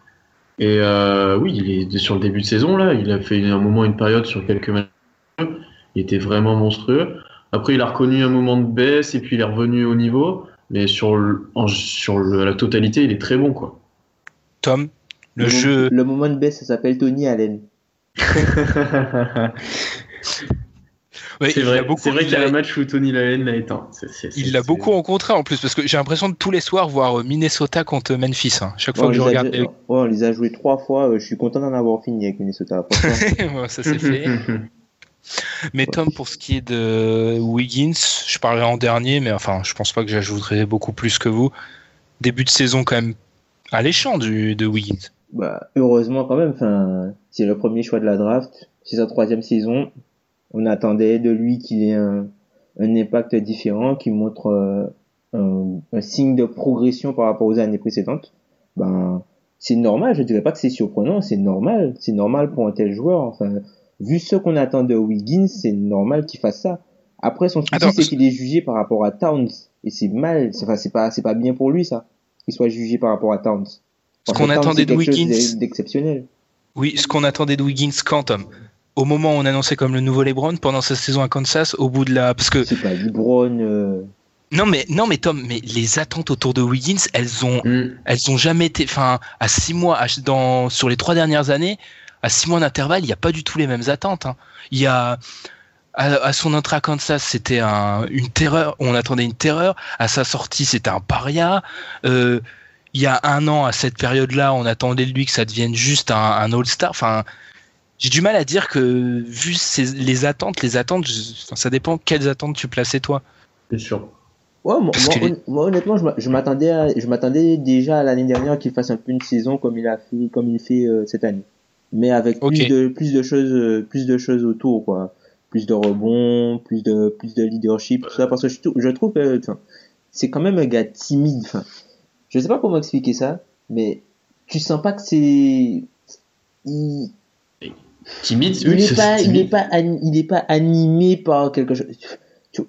Et euh, oui, il est sur le début de saison là. Il a fait un moment, une période sur quelques matchs. Il était vraiment monstrueux. Après, il a reconnu un moment de baisse et puis il est revenu au niveau. Mais sur, le- en- sur le- la totalité, il est très bon quoi. Tom, le jeu. Le moment de baisse, ça s'appelle Tony Allen. Ouais, c'est il vrai, a beaucoup- c'est vrai il qu'il y a un match où Tony Lane l'a éteint. C'est- c'est- c'est- Il l'a c'est- beaucoup rencontré en plus parce que j'ai l'impression de tous les soirs voir euh, Minnesota contre Memphis. hein. Chaque Ouais, fois que je les a, regarde, ouais, on les a joués trois fois. euh, Je suis content d'en avoir fini avec Minnesota. Ouais, ça c'est fait. Mais Tom, pour ce qui est de Wiggins, je parlerai en dernier, mais enfin, je pense pas que j'ajouterai beaucoup plus que vous. Début de saison quand même alléchant du, de Wiggins. bah, heureusement quand même. Enfin, c'est le premier choix de la draft. C'est sa troisième saison. On attendait de lui qu'il ait un, un impact différent, qu'il montre euh, un, un signe de progression par rapport aux années précédentes, ben c'est normal. Je dirais pas que c'est surprenant, c'est normal. C'est normal pour un tel joueur. Enfin, vu ce qu'on attend de Wiggins, c'est normal qu'il fasse ça. Après, son souci, c'est qu'il est jugé par rapport à Towns. Et c'est mal, c'est enfin, c'est pas, c'est pas bien pour lui, ça. Qu'il soit jugé par rapport à Towns. Ce qu'on attendait de Wiggins. D'exceptionnel. Oui, ce qu'on attendait de Wiggins quand, Tom Au moment où on annonçait comme le nouveau LeBron pendant sa saison à Kansas, au bout de la. Parce que. C'est pas LeBron, euh, Non, mais, non, mais Tom, mais les attentes autour de Wiggins, elles ont, Mm. elles ont jamais été. Enfin, à six mois, à- dans, sur les trois dernières années, à six mois d'intervalle, il n'y a pas du tout les mêmes attentes. hein. Il y a. À, à son entrée à Kansas, c'était un, une terreur. On attendait une terreur. À sa sortie, c'était un paria. Euh, il y a un an, à cette période-là, on attendait de lui que ça devienne juste un, un All-Star. Enfin, j'ai du mal à dire que, vu ces- les attentes, les attentes, je- ça dépend quelles attentes tu plaçais toi. C'est sûr. Ouais, moi, honnêtement, je m'a- je m'attendais, à- je m'attendais déjà à l'année dernière qu'il fasse un peu une saison comme il a fait, comme il fait euh, cette année, mais avec plus de plus de choses, euh, plus de choses autour, quoi, plus de rebonds, plus de plus de leadership, tout ça, parce que je, trou- je trouve que, c'est quand même un gars timide. Je sais pas comment expliquer ça, mais tu sens pas que c'est, il, Timide, il oui, est c'est pas, il pas, il pas animé par quelque chose. Tu-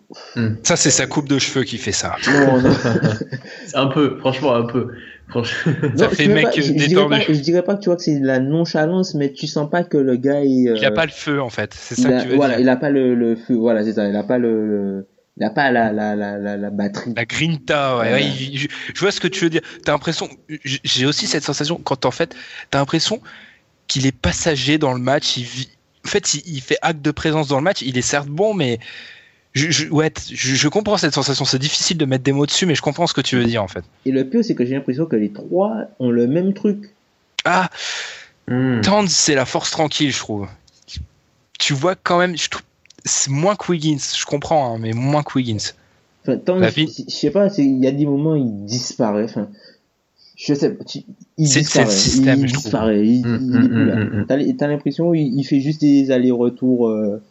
Ça, c'est sa coupe de cheveux qui fait ça. Non, non. Un peu, franchement, un peu. Franchement. Ça Non, fait mec pas- je- je dirais détendu. pas- Je dirais pas que tu vois que c'est de la nonchalance, mais tu sens pas que le gars est. euh, Il a pas le feu en fait, c'est il ça a- que tu veux voilà, dire. il a pas le, le feu. Voilà, c'est ça. Il a pas le, le- il a pas la la la la, la batterie. La grinta, ouais, Ouais. ouais, il- je, je vois ce que tu veux dire. T'as l'impression, j'ai aussi cette sensation quand en fait, t'as l'impression qu'il est passager dans le match. Il vit, en fait, il, il fait acte de présence dans le match. Il est certes bon, mais je, je- ouais, je, je comprends cette sensation. C'est difficile de mettre des mots dessus, mais je comprends ce que tu veux dire en fait. Et le pire, c'est que j'ai l'impression que les trois ont le même truc. Ah, Hmm. Towns, c'est la force tranquille, je trouve. Tu vois quand même, je trouve, c'est moins que Wiggins. Je comprends, hein, mais moins que Wiggins. Enfin, tant, La je, vie- je sais pas, il y a des moments où il disparaît. Enfin, je sais pas, il disparaît. le système, il je trouve. disparaît. Il, Mm, il est plus mm, là. T'as l'impression il, il fait juste des allers-retours. euh,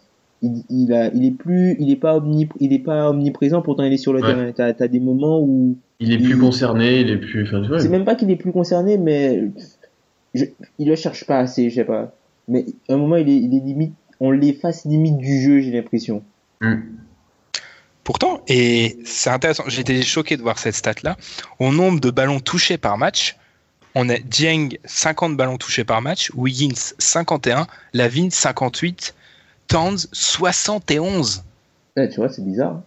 il, il a, il est plus, il est pas omnip- il est pas omniprésent. Pourtant, il est sur le Ouais. terrain. T'as as des moments où Il est plus concerné, il est plus. Enfin, vois. c'est même pas qu'il est plus concerné, mais je, il le cherche pas assez, je sais pas. Mais à un moment, il est, il est limite, on l'efface limite du jeu, j'ai l'impression. Pourtant, et c'est intéressant, j'étais choqué de voir cette stat-là. Au nombre de ballons touchés par match, on a Dieng 50 ballons touchés par match, Wiggins 51, Lavine 58, Towns 71. Ouais, tu vois, c'est bizarre.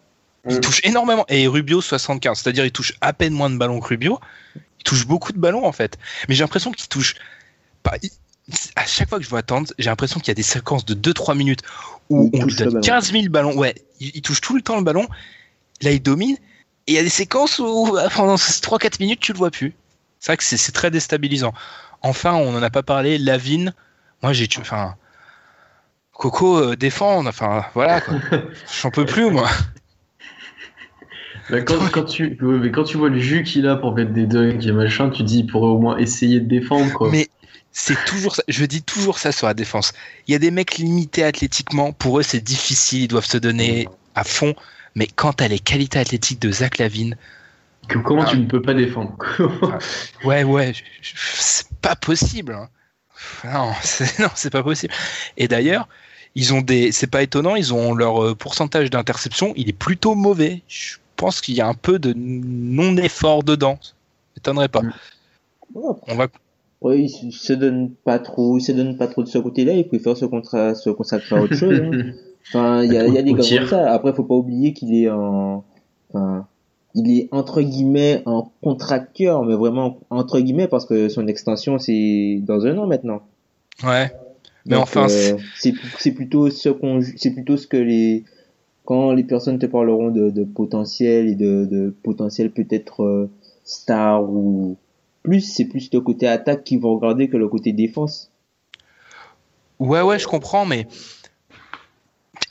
Il touche énormément. Et Rubio 75, c'est-à-dire il touche à peine moins de ballons que Rubio. Il touche beaucoup de ballons en fait. Mais j'ai l'impression qu'il touche À chaque fois que je vois Towns, j'ai l'impression qu'il y a des séquences de 2-3 minutes où Il on lui donne ballon. 15 000 ballons. Ouais, il, il touche tout le temps le ballon. Là, il domine. Et il y a des séquences où pendant ces 3-4 minutes, tu le vois plus. C'est vrai que c'est très déstabilisant. Enfin, on n'en a pas parlé. Lavine, moi j'ai. Enfin. Coco euh, défend, enfin voilà quoi. J'en peux plus moi. Bah, quand, quand tu, mais quand tu vois le jus qu'il a pour mettre des dunks et machin, tu dis il pourrait au moins essayer de défendre quoi. Mais c'est toujours ça. Je dis toujours ça sur la défense. Il y a des mecs limités athlétiquement. Pour eux, c'est difficile. Ils doivent se donner à fond. Mais quand t'as les qualités athlétiques de Zach Lavine, Que- comment Ah. tu ne peux pas défendre? Ouais, ouais, je- c'est pas possible. hein. Non, c'est, pas possible. Et d'ailleurs, ils ont des. C'est pas étonnant. Ils ont leur euh, pourcentage d'interception. Il est plutôt mauvais. Je pense qu'il y a un peu de non-effort dedans. Ça m'étonnerait pas. Ouais, On va. Ouais, il se- donne pas trop, il se donne pas trop de ce côté-là, il préfère se, contra- se consacrer à autre chose. hein. Enfin, il y a, il y a des gars comme ça. Après, faut pas oublier qu'il est en, enfin, il est entre guillemets en contracteur, mais vraiment entre guillemets parce que son extension c'est dans un an maintenant. Ouais. Mais Donc, enfin, euh, c'est- plutôt ce qu'on, c'est plutôt ce que les, quand les personnes te parleront de, de potentiel et de, de potentiel peut-être euh, star ou plus, c'est plus le côté attaque qu'ils vont regarder que le côté défense. Ouais, ouais, je comprends, mais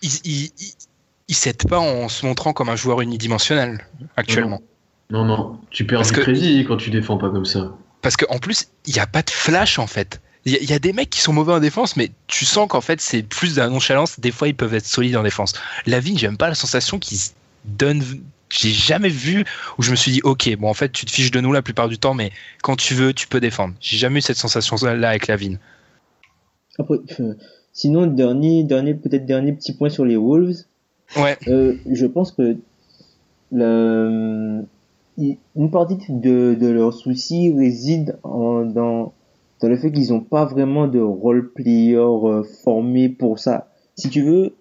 il, il, il, il s'aide pas en se montrant comme un joueur unidimensionnel actuellement. Non, non, tu perds Parce du que- crédit quand tu défends pas comme ça. Parce qu'en plus, il n'y a pas de flash en fait. Il y, a- il y a des mecs qui sont mauvais en défense, mais tu sens qu'en fait c'est plus de la nonchalance. Des fois, ils peuvent être solides en défense. Lavigne, j'aime pas la sensation qu'il se donne j'ai jamais vu où je me suis dit, ok, bon, en fait, tu te fiches de nous la plupart du temps, mais quand tu veux, tu peux défendre. J'ai jamais eu cette sensation-là avec Lavine. Après, euh, sinon, dernier, dernier, peut-être dernier petit point sur les Wolves. Ouais. Euh, je pense que le, une partie de, de leurs soucis réside en, dans, dans le fait qu'ils n'ont pas vraiment de role player euh, formé pour ça. Si tu veux,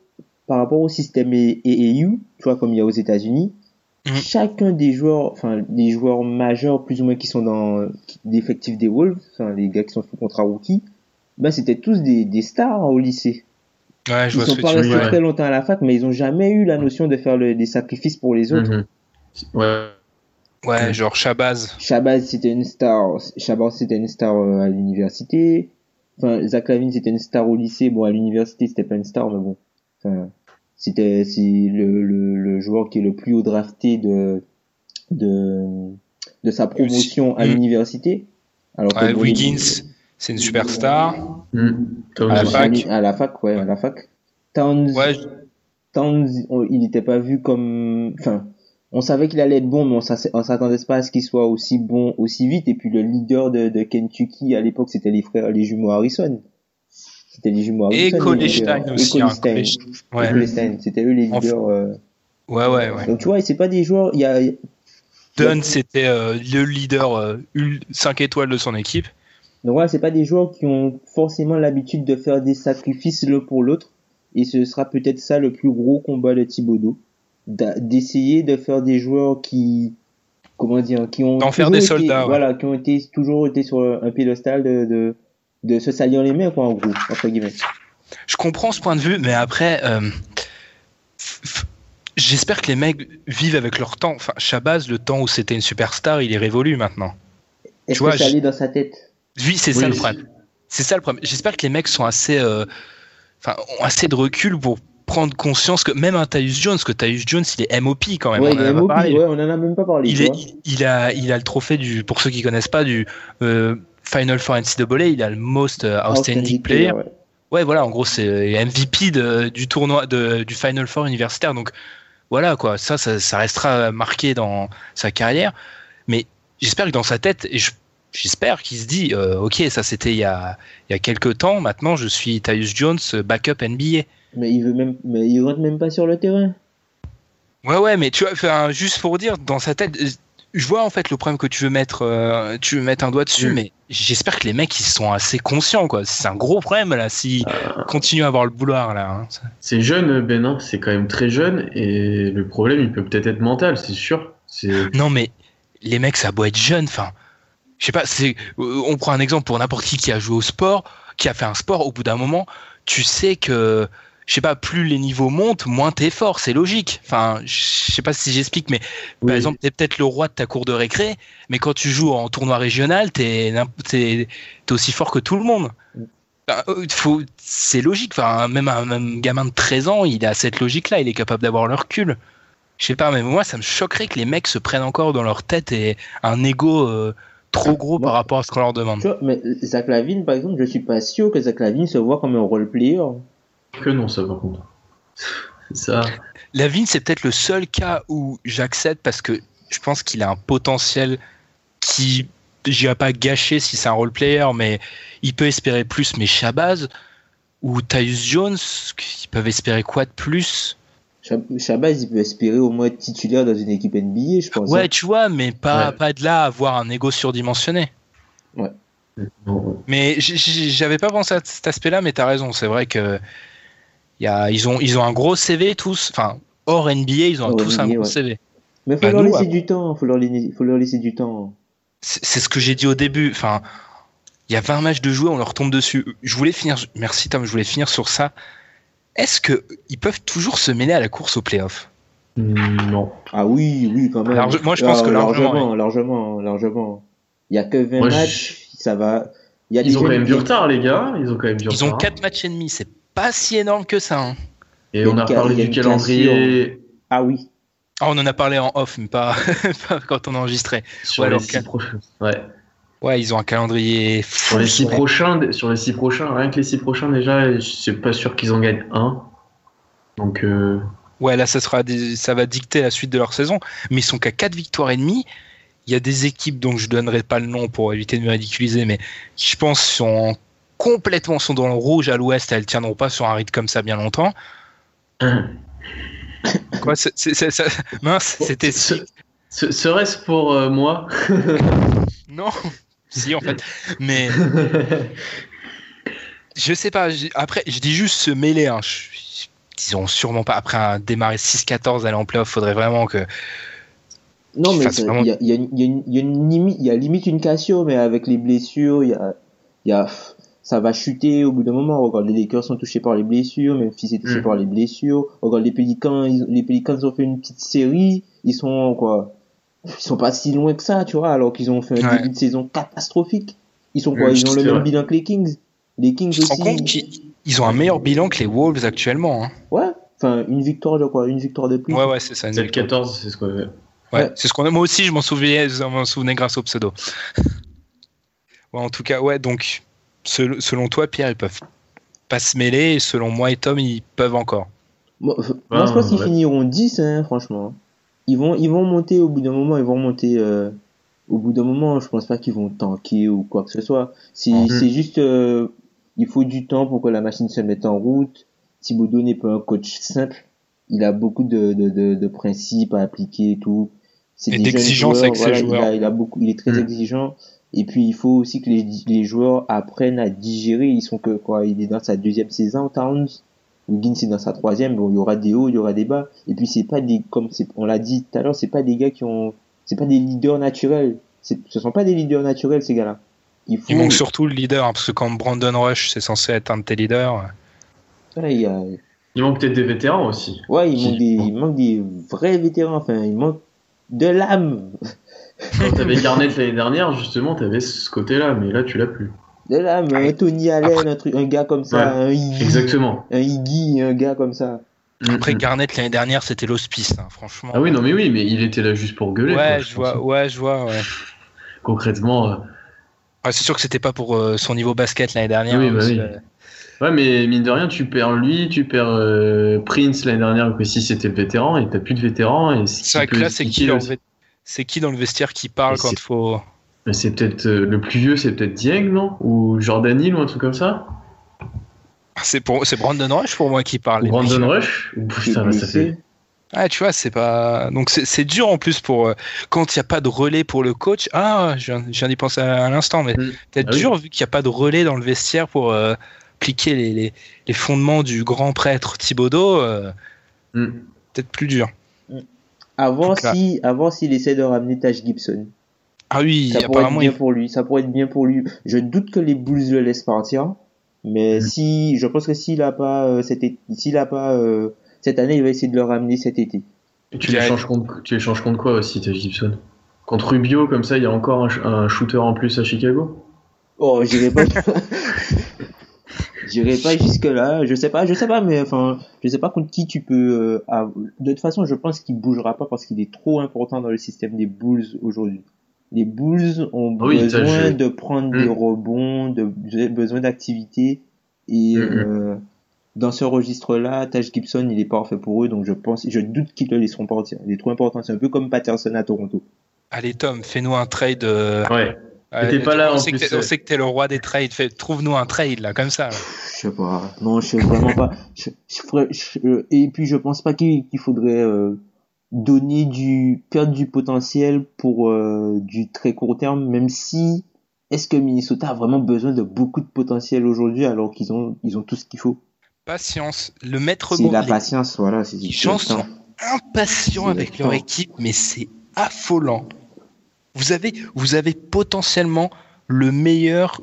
par rapport au système EEU, tu vois, comme il y a aux États-Unis, Mhm. chacun des joueurs, enfin, des joueurs majeurs plus ou moins qui sont dans l'effectif des Wolves, enfin, les gars qui sont sous contrat rookie, ben, c'était tous des, des stars au lycée. Ouais, je Ils vois ce sont pas restés très longtemps à la fac, mais ils ont jamais eu la notion de faire le- des sacrifices pour les autres. Mhm. Ouais. Ouais, genre Shabazz. Shabazz c'était une star, Shabazz c'était une star euh, à l'université. Enfin, Zach Lavine c'était une star au lycée. Bon, à l'université c'était pas une star, mais bon. Enfin, c'était c'est le, le, le joueur qui est le plus haut drafté de de de sa promotion à Mm. l'université. Alors que Ouais, Wiggins, c'est une superstar. Towns À la fac. à la fac, ouais, à la fac. Towns, Ouais, Towns, on- il n'était pas vu comme, enfin, on savait qu'il allait être bon, mais on s'attendait pas à ce qu'il soit aussi bon aussi vite. Et puis le leader de, de Kentucky à l'époque, c'était les frères, les jumeaux Harrison. C'était les jumeaux Et leaders. aussi. Et hein. C'était eux les leaders. euh. ouais, ouais, ouais. Donc tu vois, c'est pas des joueurs. Il y a, Dunn, c'était euh, le leader euh, 5 étoiles de son équipe. Donc voilà, c'est pas des joueurs qui ont forcément l'habitude de faire des sacrifices l'un pour l'autre. Et ce sera peut-être ça le plus gros combat de Thibodeau. D'essayer de faire des joueurs qui, comment dire, qui ont D'en faire des été- soldats, ouais. Voilà, qui ont été, toujours été sur un piédestal de, de, de se salir les mains, quoi, en gros, entre guillemets. Je comprends ce point de vue, mais après, euh, j'espère que les mecs vivent avec leur temps. Enfin, Shabazz, le temps où c'était une superstar, il est révolu maintenant. Est-ce Tu vois, que ça allait dans sa tête? Oui, c'est Oui, ça le c'est- problème. C'est ça le problème. J'espère que les mecs sont assez, euh, enfin, ont assez de recul pour prendre conscience que même un Tyus Jones, que Tyus Jones, il est MOP quand même. ouais, on il en a pas MOP, parlé. ouais, on en a même pas parlé. est, il a, il a le trophée du, pour ceux qui connaissent pas, du euh, Final Four NCAA. Il a le Most euh, Outstanding Player. ouais. Ouais, voilà, en gros, c'est MVP de- du tournoi, de, du Final Four universitaire. Donc, voilà, quoi. Ça, ça, ça restera marqué dans sa carrière. Mais j'espère que dans sa tête, et je- j'espère qu'il se dit, euh, ok, ça c'était il y a, il y a quelques temps. Maintenant, je suis Tyus Jones, euh, backup NBA. Mais il veut même, mais il rentre même pas sur le terrain. Ouais, ouais, mais tu vois, juste pour dire, dans sa tête, euh, je vois en fait le problème que tu veux mettre, euh, tu veux mettre un doigt dessus, Mm. mais j'espère que les mecs ils sont assez conscients, quoi. C'est un gros problème là, s'ils continuent à avoir le boulard là. hein. C'est jeune, Benin, c'est quand même très jeune, et le problème, il peut peut-être être mental, c'est sûr. Non, mais les mecs, ça beau être jeune, enfin, je sais pas, c'est, euh, on prend un exemple pour n'importe qui qui a joué au sport, qui a fait un sport, au bout d'un moment, tu sais que, je sais pas, plus les niveaux montent, moins t'es fort, c'est logique. Enfin, je sais pas si j'explique, mais Oui. par exemple, t'es peut-être le roi de ta cour de récré, mais quand tu joues en tournoi régional, t'es, aussi fort que tout le monde. Enfin, euh, faut, c'est logique, enfin, même un, même gamin de 13 ans, il a cette logique-là, il est capable d'avoir le recul. Je sais pas, mais moi, ça me choquerait que les mecs se prennent encore dans leur tête et un ego euh, trop gros par rapport à ce qu'on leur demande. Tu vois, mais Zach Lavine, par exemple, je suis pas sûr que Zach Lavine se voit comme un role player. Que non, ça, par contre. Ça, Lavigne, c'est peut-être le seul cas où j'accepte parce que je pense qu'il a un potentiel qui, j'irai pas gâcher si c'est un role player, mais il peut espérer plus. Mais Shabazz ou Tyus Jones, ils peuvent espérer quoi de plus? Shab- Shabazz, il peut espérer au moins être titulaire dans une équipe NBA, je pense. Ouais, hein. tu vois, mais pas, Ouais. pas de là à avoir un ego surdimensionné. non, Mais j'avais pas pensé à cet aspect-là, mais t'as raison. C'est vrai que y a, ils, ont, ils ont un gros CV tous. Enfin, hors NBA, ils ont Hors tous un gros ouais. CV. Mais faut Bah, leur nous, laisser ouais. du temps, faut leur, faut leur laisser du temps. C'est ce que j'ai dit au début. Enfin, il y a 20 matchs de jouer, on leur tombe dessus. Je voulais finir. Merci Tom, je voulais finir sur ça. Est-ce que ils peuvent toujours se mêler à la course au playoff? Non. Ah oui, oui, quand même. Large- moi, je pense Ah, que largement, largement, largement, largement. Il y a que 20 Moi, je- matchs, ça va. Il y a Ils ont quand même du retard, les gars. Ils ont quand même du Ils ont retard. 4 matchs et demi. C'est pas si énorme que ça. hein. Et on a parlé du calendrier Ah oui. Ah, on en a parlé en off, mais pas, pas quand on a enregistré. sur Ouais, les alors, six cal- prochains. Ouais. Ouais, ils ont un calendrier fou. Sur les six Ouais. prochains, sur les six prochains, rien que les six prochains déjà, je suis pas sûr qu'ils en gagnent un. Donc, euh, Ouais, là, ça, sera des- ça va dicter la suite de leur saison. Mais ils sont qu'à 4 victoires et demie. Il y a des équipes dont je donnerai pas le nom pour éviter de me ridiculiser, mais qui, je pense, sont complètement sont dans le rouge à l'ouest. Elles tiendront pas sur un rythme comme ça bien longtemps. Quoi, mince, c'était Serait-ce pour euh, moi Non, si, en fait. Mais je sais pas. Après, je dis juste se mêler. Hein. Ils ont sûrement pas. Après un démarrer 6-14, aller en playoff, faudrait vraiment que. Non, mais il vraiment- y a, y y y limite, une cassure, mais avec les blessures, il y a, il y a, ça va chuter au bout d'un moment. Regarde, les Lakers sont touchés par les blessures, Memphis est touché Mm. par les blessures. Regarde, les Pélicans, ils- les Pélicans ont fait une petite série, ils sont, quoi, ils sont pas si loin que ça, tu vois, alors qu'ils ont fait un Ouais. début de saison catastrophique. Ils sont quoi, ils ont le même vrai. bilan que les Kings. Les Kings aussi. compte ils ont un meilleur bilan que les Wolves actuellement. hein. Ouais, enfin, une victoire de quoi, une victoire de plus. Ouais, ouais, c'est ça. une C'est le victoire. 14, c'est ce qu'on avait. Ouais, Ouais. c'est ce qu'on a. Moi aussi, je m'en souvenais, je m'en souvenais grâce au pseudo. ouais, en tout cas, ouais. Donc, selon toi, Pierre, ils peuvent pas se mêler. Et selon moi et Tom, ils peuvent encore. Moi, f- moi, je pense qu'ils ouais. finiront 10, hein, franchement. Ils vont, ils vont monter au bout d'un moment, ils vont monter euh, au bout d'un moment. Je pense pas qu'ils vont tanker ou quoi que ce soit. C'est Mhm. c'est juste, euh, il faut du temps pour que la machine se mette en route. Thibaudot n'est pas un coach simple. Il a beaucoup de, de, de, de principes à appliquer et tout. C'est Et des avec ses joueurs. Il a, il a beaucoup, il est très Mhm. exigeant. Et puis il faut aussi que les, les joueurs apprennent à digérer. Ils sont que quoi, il est dans sa deuxième saison, Towns. Wiggins c'est dans sa troisième, bon, il y aura des hauts, il y aura des bas. Et puis c'est pas des, comme on l'a dit tout à l'heure, c'est pas des gars qui ont, c'est pas des leaders naturels. Ce sont pas des leaders naturels ces gars-là. Il faut, Il manque surtout le leader, hein, parce que quand Brandon Rush, c'est censé être un de tes leaders. Ouais, il y a- Il manque peut-être des vétérans aussi. ouais, il Qui- manque des, il manque des vrais vétérans. Enfin, il manque de l'âme, Quand t'avais Garnett l'année dernière, justement, t'avais ce côté-là, mais là, tu l'as plus. de l'âme. Un Tony Allen, un truc, un gars comme ça, un Iggy, Exactement. un Iggy, un gars comme ça. Après, Mhm. Garnett l'année dernière, c'était l'hospice, hein, franchement. Ah oui, non, mais oui, mais il était là juste pour gueuler. ouais, quoi, je vois, ouais, je vois. Ouais. Concrètement, euh, Ah, c'est sûr que c'était pas pour euh, son niveau basket l'année dernière. Oui, bah oui. que- ouais, mais mine de rien, tu perds lui, tu perds euh, Prince l'année dernière, que si c'était le vétéran, et t'as plus de vétéran. Et C'est vrai qui que là, c'est qui, expliquer dans le aussi- ve- c'est qui dans le vestiaire qui parle quand il faut. Mais C'est peut-être euh, le plus vieux, c'est peut-être Dieng, non? Ou Jordan Hill, ou un truc comme ça? C'est pour, c'est Brandon Rush pour moi qui parle. Brandon. Rush? Putain, ça fait. Ah, tu vois, c'est pas. Donc c'est dur en plus pour euh, quand il n'y a pas de relais pour le coach. Ah, je viens, d'y penser à, à l'instant, mais Mm. peut-être Ah oui. dur vu qu'il n'y a pas de relais dans le vestiaire pour euh, appliquer les, les, les fondements du grand prêtre Thibaudot. euh, Hmm. peut-être plus dur. Avant, si, avant, s'il essaie de ramener Taj Gibson. Ah oui, ça pourrait être bien il- pour lui. Ça pourrait être bien pour lui. Je doute que les Bulls le laissent partir. Mais Mm. si, je pense que s'il a pas, euh, cet été- s'il a pas, euh, cette année, il va essayer de le ramener cet été. Et tu Il les a- changes contre, tu les changes contre quoi aussi, Taj Gibson? Contre Rubio, comme ça, il y a encore un shooter en plus à Chicago? Oh, j'irai pas, j'irai pas jusque là. Je sais pas, je sais pas, mais enfin, je sais pas contre qui tu peux. euh, de toute façon, je pense qu'il bougera pas parce qu'il est trop important dans le système des Bulls aujourd'hui. Les Bulls ont Ah oui, besoin de prendre des rebonds, de besoin d'activité et Mm, mm. euh, dans ce registre-là, Taj Gibson, il est parfait pour eux, donc je pense, je doute qu'ils le laisseront partir. Il est trop important. C'est un peu comme Patterson à Toronto. Allez Tom, fais-nous un trade. euh, Ouais. T'es pas là, on en sait que plus, On euh. sait que t'es le roi des trades. Trouve-nous un trade là, comme ça. là. Je sais pas. Non, je sais vraiment pas. Je, je ferais- je- euh, et puis je pense pas qu'il qu'il faudrait euh, donner du perdre du potentiel pour euh, du très court terme, même si est-ce que Minnesota a vraiment besoin de beaucoup de potentiel aujourd'hui alors qu'ils ont ils ont tout ce qu'il faut? Patience. Le maître C'est mot. la les- patience, voilà. C'est Les c'est gens sont impatients C'est avec le leur temps. équipe, mais c'est affolant. Vous avez, vous avez potentiellement le meilleur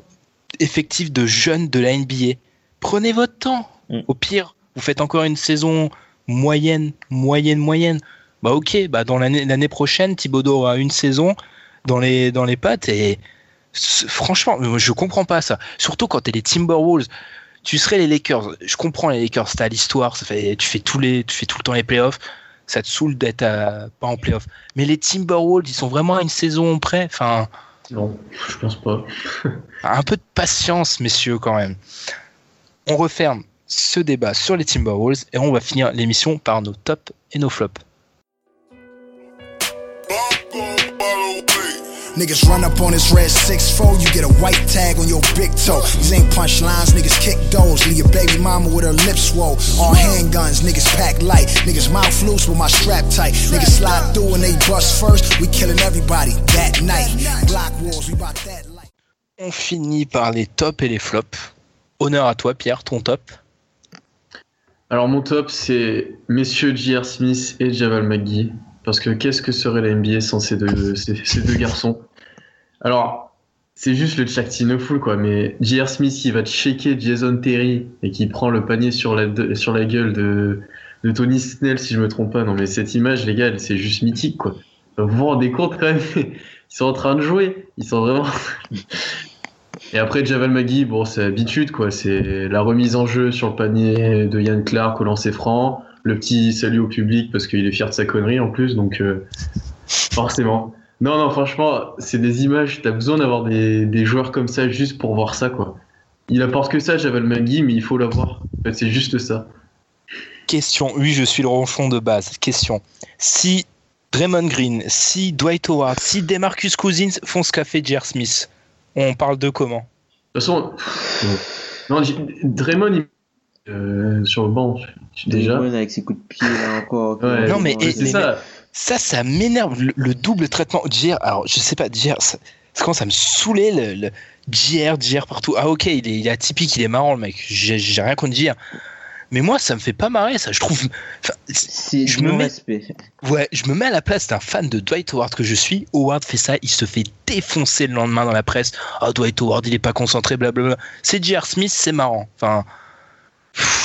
effectif de jeunes de la NBA. Prenez votre temps. Mm. Au pire, vous faites encore une saison moyenne, moyenne, moyenne. Bah ok, bah dans l'année prochaine, Thibodeau aura une saison dans les, dans les pattes et franchement, je comprends pas ça. Surtout quand t'es les Timberwolves. Tu serais les Lakers. Je comprends les Lakers, t'as l'histoire, tu fais tous les, tu fais tout le temps les playoffs. Ça te saoule d'être à- pas en playoffs. Mais les Timberwolves, ils sont vraiment à une saison près. Enfin, Non, je pense pas. un peu de patience, messieurs, quand même. On referme ce débat sur les Timberwolves et on va finir l'émission par nos tops et nos flops. Niggas run up on this red 6-4, you get a white tag on your big toe. These ain't punchlines, niggas kick those. Leave your baby mama with her lips swole. All handguns, niggas pack light. Niggas mouth loose with my strap tight. Niggas slide through and they bust first. We killing everybody that night. Block wars, we about that light. On finit par les tops et les flops. Honneur à toi, Pierre, ton top. Alors mon top, c'est messieurs J.R. Smith et Javal McGee. Parce que qu'est-ce que serait la NBA sans ces deux, garçons? Alors, c'est juste le Full quoi. Mais J.R. Smith qui va checker Jason Terry et qui prend le panier sur la, gueule de, de Tony Snell, si je me trompe pas. Non, mais cette image, les gars, c'est juste mythique, quoi. Vous vous rendez compte, quand même Ils sont en train de jouer. Ils sont vraiment. Et après, Javal Magui, bon, c'est habitude, quoi. C'est la remise en jeu sur le panier de Yann Clark au lancer franc. Le petit salut au public parce qu'il est fier de sa connerie en plus, donc euh, forcément. Non, non, franchement, c'est des images. T'as besoin d'avoir des, des, joueurs comme ça juste pour voir ça, quoi. Il apporte que ça, Javal Magui, mais il faut l'avoir. En fait, c'est juste ça. Question. Oui, je suis le ronchon de base. Question. Si Draymond Green, si Dwight Howard, si Demarcus Cousins font ce qu'a fait J.R. Smith, on parle de comment? De toute façon, non, Draymond, il euh, sur le banc déjà. avec ses coups de pied là encore. Ouais, non mais, et, c'est ça. ça, ça m'énerve le, le, double traitement. JR, alors je sais pas, JR, ça, ça commence à me saouler le, le JR, JR partout. Ah ok, il est, il est atypique, il est marrant le mec. J'ai rien contre JR. Mais moi, ça me fait pas marrer, ça. Je trouve. C'est je me mets. respect. Ouais, je me mets à la place d'un fan de Dwight Howard que je suis. Howard fait ça, il se fait défoncer le lendemain dans la presse. Ah, Dwight Howard, il est pas concentré, blablabla. C'est J.R. Smith, c'est marrant. Enfin,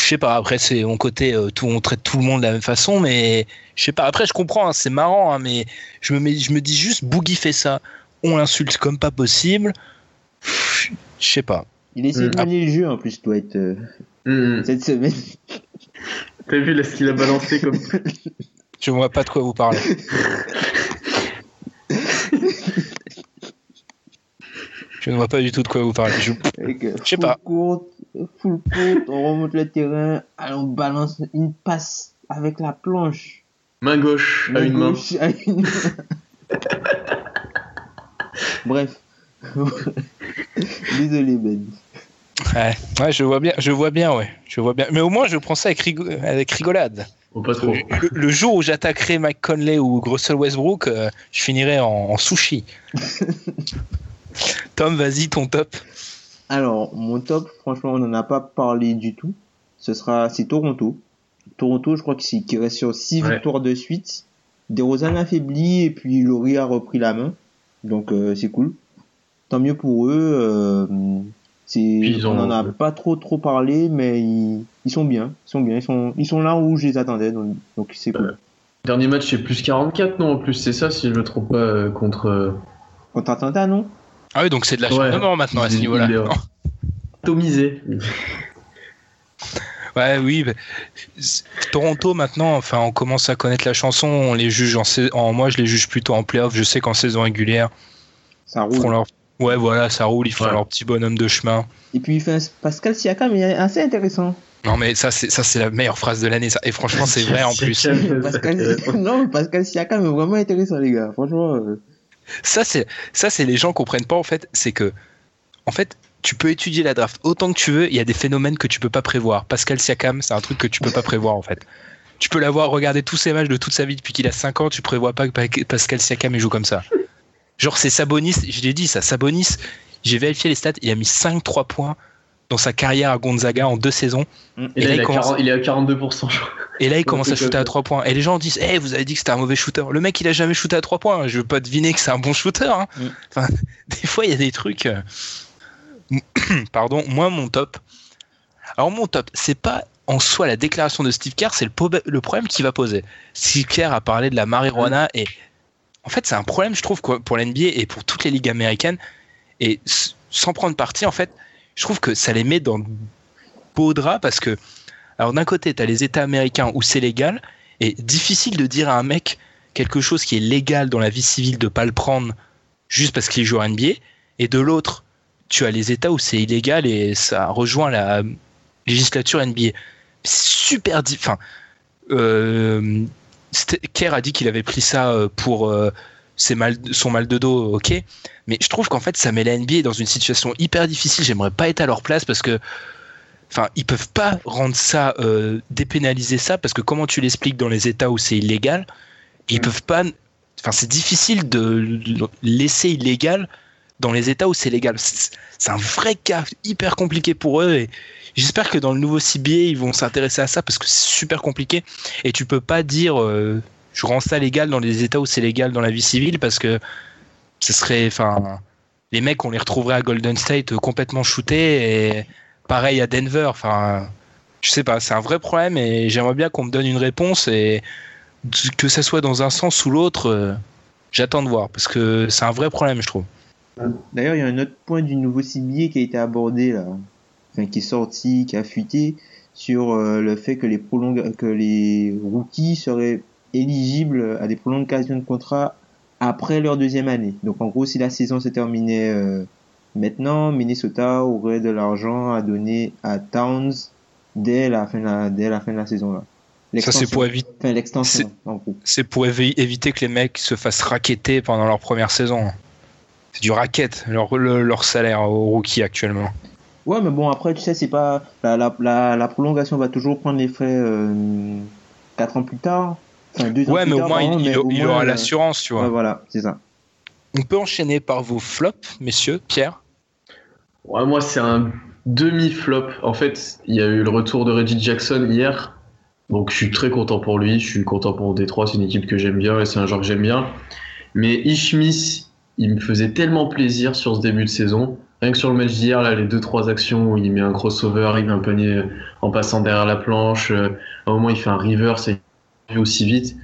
je sais pas. Après, c'est mon côté, euh, tout, on traite tout le monde de la même façon, mais je sais pas. Après, je comprends, hein, c'est marrant, hein, mais je me, mets, je me dis juste, Boogie fait ça. On l'insulte comme pas possible. Je sais pas. Il essaie de mener le jeu en plus, Dwight. Euh, Mmh. cette semaine. T'as vu là ce qu'il a balancé comme. Je vois pas de quoi vous parlez. Je ne vois pas du tout de quoi vous parlez. Je, je sais pas. Court, full court, on remonte le terrain, on balance une passe avec la planche. Main gauche à une main. gauche à une main. Bref. Désolé Ben. Ouais, ouais, je vois bien, je vois bien, ouais, je vois bien. Mais au moins, je prends ça avec, rigo avec rigolade. Oh, pas trop. Le, le, jour où j'attaquerai Mike Conley ou Russell Westbrook, euh, je finirai en, en sushi. Tom, vas-y, ton top. Alors, mon top, franchement, on n'en a pas parlé du tout. Ce sera, c'est Toronto. Toronto, je crois qu'il qu reste sur 6 Ouais. victoires de suite. DeRozan affaibli et puis Laurie a repris la main. Donc, euh, c'est cool. Tant mieux pour eux. Euh, ils on n'en a pas trop trop parlé, mais ils, ils sont bien. Ils sont bien. Ils sont, ils sont là où je les attendais. Donc, donc c'est cool. Dernier match, c'est plus 44, non En plus, c'est ça, si je me trompe pas, euh, contre. euh, Contre Atlanta, non? Ah oui, donc c'est de la Ouais. de mort maintenant à ce niveau-là. atomisé. Ouais, oui. bah, Toronto maintenant, enfin, on commence à connaître la chanson. On les juge en, sais- en moi, je les juge plutôt en playoff. Je sais qu'en saison régulière, Ça roule. leur, ouais, voilà, ça roule. Ils font Ouais. leur petit bonhomme de chemin. Et puis, il fait un Pascal Siakam, il est assez intéressant. Non, mais ça, c'est ça, c'est la meilleure phrase de l'année. Ça. Et franchement, c'est vrai en plus. Pascal, non, Pascal Siakam est vraiment intéressant, les gars. Franchement, euh, Ça, c'est ça, c'est les gens comprennent pas en fait. C'est que, en fait, tu peux étudier la draft autant que tu veux. Il y a des phénomènes que tu peux pas prévoir. Pascal Siakam, c'est un truc que tu peux pas prévoir en fait. Tu peux l'avoir regardé tous ses matchs de toute sa vie depuis qu'il a 5 ans. Tu prévois pas que Pa- Pascal Siakam joue comme ça. Genre, c'est Sabonis. Je l'ai dit, ça. Sabonis. J'ai vérifié les stats. Il a mis 5-3 points dans sa carrière à Gonzaga en deux saisons. Et là, il, a 40 il est à 42%, je crois. Et là, il commence à shooter à fait. 3 points. Et les gens disent Eh, vous avez dit que c'était un mauvais shooter. Le mec, il a jamais shooté à 3 points. Je veux pas deviner que c'est un bon shooter. hein. Mm. Enfin, des fois, il y a des trucs. euh, Pardon, moi, mon top. Alors, mon top, c'est pas en soi la déclaration de Steve Kerr, c'est le, po- le problème qu'il va poser. Steve Kerr a parlé de la marijuana et en fait, c'est un problème, je trouve, pour l'NBA et pour toutes les ligues américaines. Et sans prendre parti, en fait, je trouve que ça les met dans de beaux draps parce que, alors d'un côté, tu as les États américains où c'est légal et difficile de dire à un mec quelque chose qui est légal dans la vie civile de pas le prendre juste parce qu'il joue à NBA. Et de l'autre, tu as les États où c'est illégal et ça rejoint la législature NBA. Super. Enfin, euh, Kerr a dit qu'il avait pris ça euh, pour euh, ses mal, son mal de dos, ok. Mais je trouve qu'en fait, ça met la NBA dans une situation hyper difficile. J'aimerais pas être à leur place parce que, enfin, ils peuvent pas rendre ça, euh, dépénaliser ça parce que comment tu l'expliques dans les États où c'est illégal, ils peuvent pas. Enfin, c'est difficile de laisser illégal dans les États où c'est légal. C'est un vrai cas hyper compliqué pour eux et j'espère que dans le nouveau CBA ils vont s'intéresser à ça parce que c'est super compliqué et tu peux pas dire euh, je rends ça légal dans les États où c'est légal dans la vie civile parce que ce serait, enfin, les mecs on les retrouverait à Golden State complètement shootés et pareil à Denver. Enfin, je sais pas, c'est un vrai problème et j'aimerais bien qu'on me donne une réponse et que ça soit dans un sens ou l'autre, euh, j'attends de voir parce que c'est un vrai problème, je trouve. D'ailleurs, il y a un autre point du nouveau CBA qui a été abordé là, qui est sorti, qui a fuité sur euh, le fait que les prolong que les rookies seraient éligibles à des prolongations de contrat après leur deuxième année. Donc en gros, si la saison se terminait euh, maintenant, Minnesota aurait de l'argent à donner à Towns dès la fin de la, dès la fin de la saison là. Ça c'est pour éviter. Enfin. C'est pour évi éviter que les mecs se fassent raqueter pendant leur première saison. C'est du racket leur, leur salaire aux rookies actuellement. Ouais, mais bon après tu sais c'est pas la, la, la, la, prolongation va toujours prendre les frais euh, 4 ans plus tard. Enfin, ouais, mais au moins il, mais il, au il moins, aura euh, l'assurance, tu vois. Ouais, voilà, c'est ça. On peut enchaîner par vos flops, messieurs, Pierre. Ouais, moi, c'est un demi-flop. En fait, il y a eu le retour de Reggie Jackson hier. Donc, je suis très content pour lui. Je suis content pour Détroit. C'est une équipe que j'aime bien et c'est un joueur que j'aime bien. Mais Ishmis, il me faisait tellement plaisir sur ce début de saison. Rien que sur le match d'hier, là, les deux trois actions où il met un crossover, il met un panier en passant derrière la planche. euh, à un moment, il fait un reverse et aussi vite.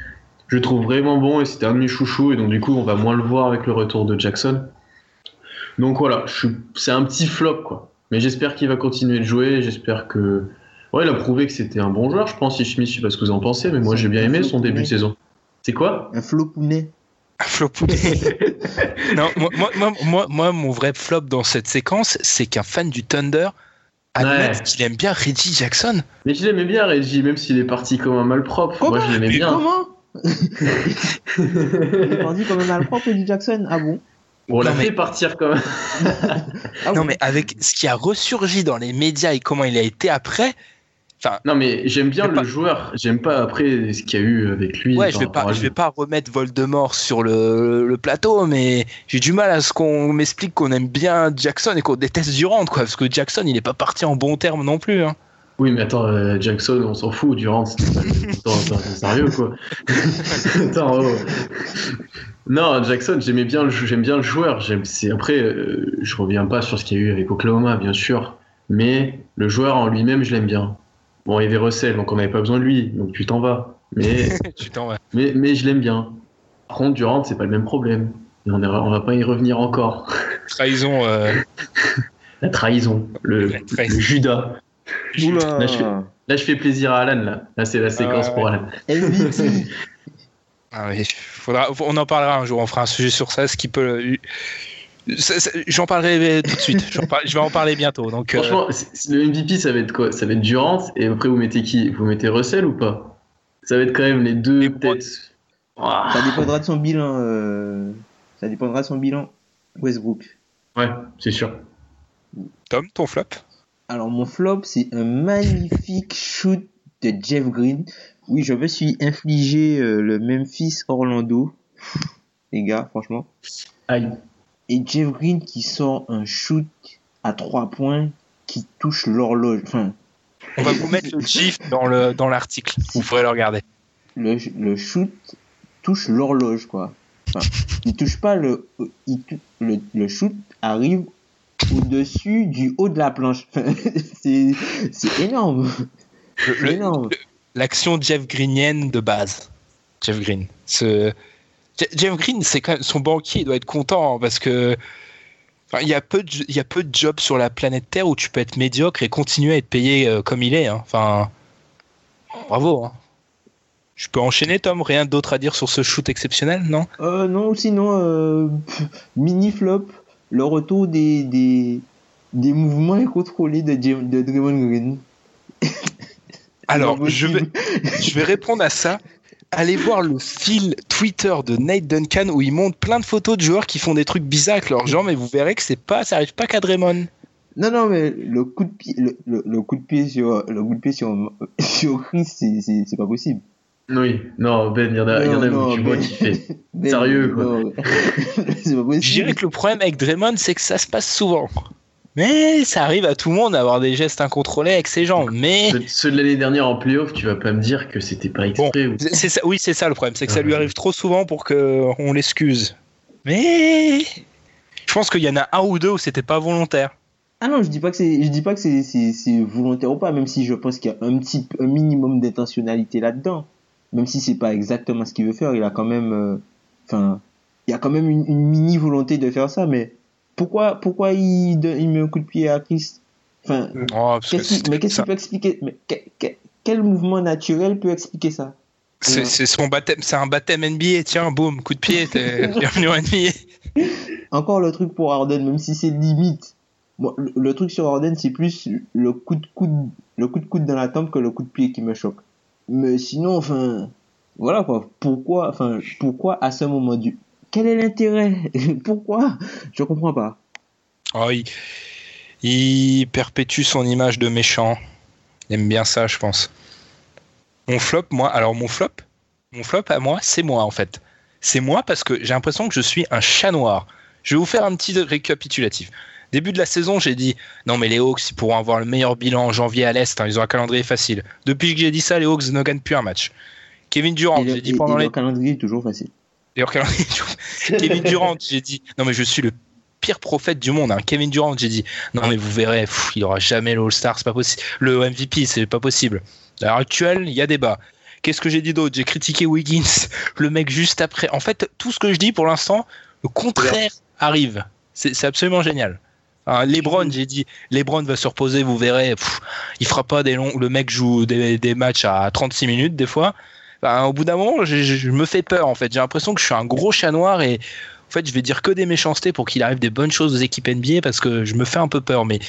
Je le trouve vraiment bon et c'était un de mes chouchous. Et donc, du coup, on va moins le voir avec le retour de Jackson. Donc voilà, je suis- c'est un petit flop quoi. Mais j'espère qu'il va continuer de jouer. J'espère que. Ouais, il a prouvé que c'était un bon joueur, je pense, Ishmi. Je sais pas ce que vous en pensez, mais moi j'ai bien aimé son début de saison. C'est quoi? Un flop pounet. Flop non, moi, moi, moi, mon vrai flop dans cette séquence, c'est qu'un fan du Thunder admette Ouais. qu'il aime bien Reggie Jackson. Mais je l'aimais bien, Reggie, même s'il est parti comme un malpropre. Comment moi je l'aimais Mais bien. Comment Il est parti comme un malpropre du Jackson. Ah bon? On l'a mais- fait partir quand même. ah non, mais avec ce qui a ressurgi dans les médias et comment il a été après, Non, mais j'aime bien le pas- joueur. J'aime pas après ce qu'il y a eu avec lui. ouais, je vais pas, je vais pas remettre Voldemort sur le, le plateau, mais j'ai du mal à ce qu'on m'explique qu'on aime bien Jackson et qu'on déteste Durant, quoi, parce que Jackson, il est pas parti en bon terme non plus. Hein. Oui, mais attends, euh, Jackson, on s'en fout. Durant, c'est sérieux quoi. attends, oh. Non, Jackson, j'aimais bien, le jou- j'aime bien le joueur. Après, euh, je reviens pas sur ce qu'il y a eu avec Oklahoma, bien sûr, mais le joueur en lui-même, je l'aime bien. Bon, il y avait Russell, donc on n'avait pas besoin de lui, donc tu t'en vas. Mais, tu t'en vas. mais, mais je l'aime bien. Par contre, Durant, c'est pas le même problème. Et on, est- on va pas y revenir encore. Trahison. euh, La trahison, le, La trahison. le Judas. Oula Là, je fais- Là, je fais plaisir à Alan, là. Là, c'est la séquence ouais, pour. Alan. Ah oui, faudra, on en parlera un jour, on fera un sujet sur ça, ce qui peut. J'en parlerai tout de suite, je vais en parler bientôt. Donc, euh, Franchement, le MVP, ça va être quoi? Ça va être Durant, et après, vous mettez qui? Vous mettez Russell ou pas? Ça va être quand même les deux, peut-être. Ça dépendra de son bilan. euh, Ça dépendra de son bilan. Westbrook. Ouais, c'est sûr. Tom, ton flop? Alors mon flop, c'est un magnifique shoot de Jeff Green. Oui, je me suis infligé euh, le Memphis Orlando. Les gars, franchement. Aïe. Et Jeff Green qui sort un shoot à trois points qui touche l'horloge. Enfin, On va vous mettre le GIF dans le dans l'article, vous pourrez le regarder. le, le shoot touche l'horloge, quoi. Enfin, il touche pas le, il le, le shoot arrive au-dessus du haut de la planche. C'est, c'est énorme. L'action Jeff Greenienne de base. Jeff Green. Ce... Je- Jeff Green, c'est quand même son banquier, il doit être content hein, parce que il y a peu de il y a peu de jobs sur la planète Terre où tu peux être médiocre et continuer à être payé euh, comme il est. hein. Enfin, bravo. hein. Je peux enchaîner, Tom? Rien d'autre à dire sur ce shoot exceptionnel, non? Euh, non, sinon, euh, mini flop, le retour des, des, des mouvements incontrôlés de, de Draymond Green. Alors, pas je vais, je vais répondre à ça. Allez voir le fil Twitter de Nate Duncan où il montre plein de photos de joueurs qui font des trucs bizarres avec leurs jambes, mais vous verrez que c'est pas, ça arrive pas qu'à Draymond. Non, non, mais le coup de pied, le, le, le coup de pied sur, le coup de pied sur, sur Chris, c'est, c'est, c'est pas possible. Oui, non, Ben, il y en a, il y en a Non, où tu non, vois Ben. qui fait. Ben, Sérieux, quoi. non. c'est pas possible. Je dirais que le problème avec Draymond, c'est que ça se passe souvent. Mais ça arrive à tout le monde d'avoir des gestes incontrôlés avec ses jambes. Mais Ceux- Ceux de l'année dernière en playoff, tu vas pas me dire que c'était pas exprès. ou- c'est ça, oui, c'est ça le problème, c'est que ça Ah, lui arrive trop souvent pour que on l'excuse. Mais je pense qu'il y en a un ou deux où c'était pas volontaire. Ah non, je dis pas que c'est, je dis pas que c'est, c'est, c'est volontaire ou pas, même si je pense qu'il y a un petit, un minimum d'intentionnalité là-dedans. Même si c'est pas exactement ce qu'il veut faire, il a quand même, euh, enfin, il y a quand même une, une mini volonté de faire ça, mais pourquoi, pourquoi il, donne- il met un coup de pied à Chris? Enfin, Oh, mais qu'est-ce qui peut expliquer, mais que- que- quel mouvement naturel peut expliquer ça? c'est c'est son baptême, c'est un baptême NBA. Tiens, boum, coup de pied, t'es bienvenue en NBA. Encore le truc pour Harden, même si c'est limite. Bon, le, le truc sur Harden, c'est plus le coup de coude, le coup de coude dans la tempe que le coup de pied qui me choque. Mais sinon, enfin, voilà quoi. Pourquoi, enfin, pourquoi à ce moment du, quel est l'intérêt? Pourquoi? Je comprends pas. Oh, il, il perpétue son image de méchant. Il aime bien ça, je pense. Mon flop, moi, alors mon flop, mon flop à moi, c'est moi en fait. C'est moi parce que j'ai l'impression que je suis un chat noir. Je vais vous faire un petit récapitulatif. Début de la saison, j'ai dit non mais les Hawks ils pourront avoir le meilleur bilan en janvier à l'est. hein, ils ont un calendrier facile. Depuis que j'ai dit ça, les Hawks ne gagnent plus un match. Kevin Durant, j'ai dit pendant les le calendrier est toujours facile. D'ailleurs, Kevin Durant, j'ai dit, non mais je suis le pire prophète du monde. hein. Kevin Durant, j'ai dit, non mais vous verrez, pff, il aura jamais le All-Star, c'est pas possible. Le MVP, c'est pas possible. À l'heure actuelle, il y a débat. Qu'est-ce que j'ai dit d'autre? J'ai critiqué Wiggins, le mec juste après. En fait, tout ce que je dis pour l'instant, le contraire arrive. C'est c'est absolument génial. Hein, Lebron, j'ai dit, Lebron va se reposer, vous verrez. pff, il fera pas des longs. Le mec joue des, des matchs à 36 minutes des fois. Au bout d'un moment, je, je- je me fais peur en fait. J'ai l'impression que je suis un gros chat noir et en fait, je vais dire que des méchancetés pour qu'il arrive des bonnes choses aux équipes NBA parce que je me fais un peu peur. Mais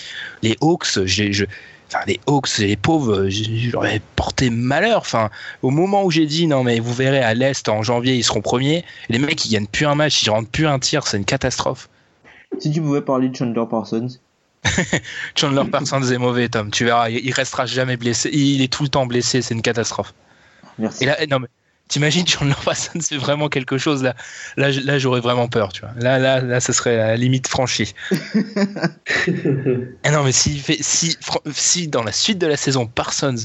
les Hawks, j'ai, je, enfin les Hawks, les pauvres, j'aurais porté malheur. Enfin, au moment où j'ai dit non mais vous verrez à l'est en janvier ils seront premiers, les mecs ils gagnent plus un match, ils rentrent plus un tir, c'est une catastrophe. Si tu pouvais parler de Chandler Parsons, Chandler Parsons est mauvais, Tom. Tu verras, il il restera jamais blessé. Il est tout le temps blessé, c'est une catastrophe. Merci. Et là, non mais t'imagines Parsons c'est vraiment quelque chose là. Là, là j'aurais vraiment peur, tu vois. Là, là, là, ça serait la limite franchie. Et non mais si, si, dans la suite de la saison Parsons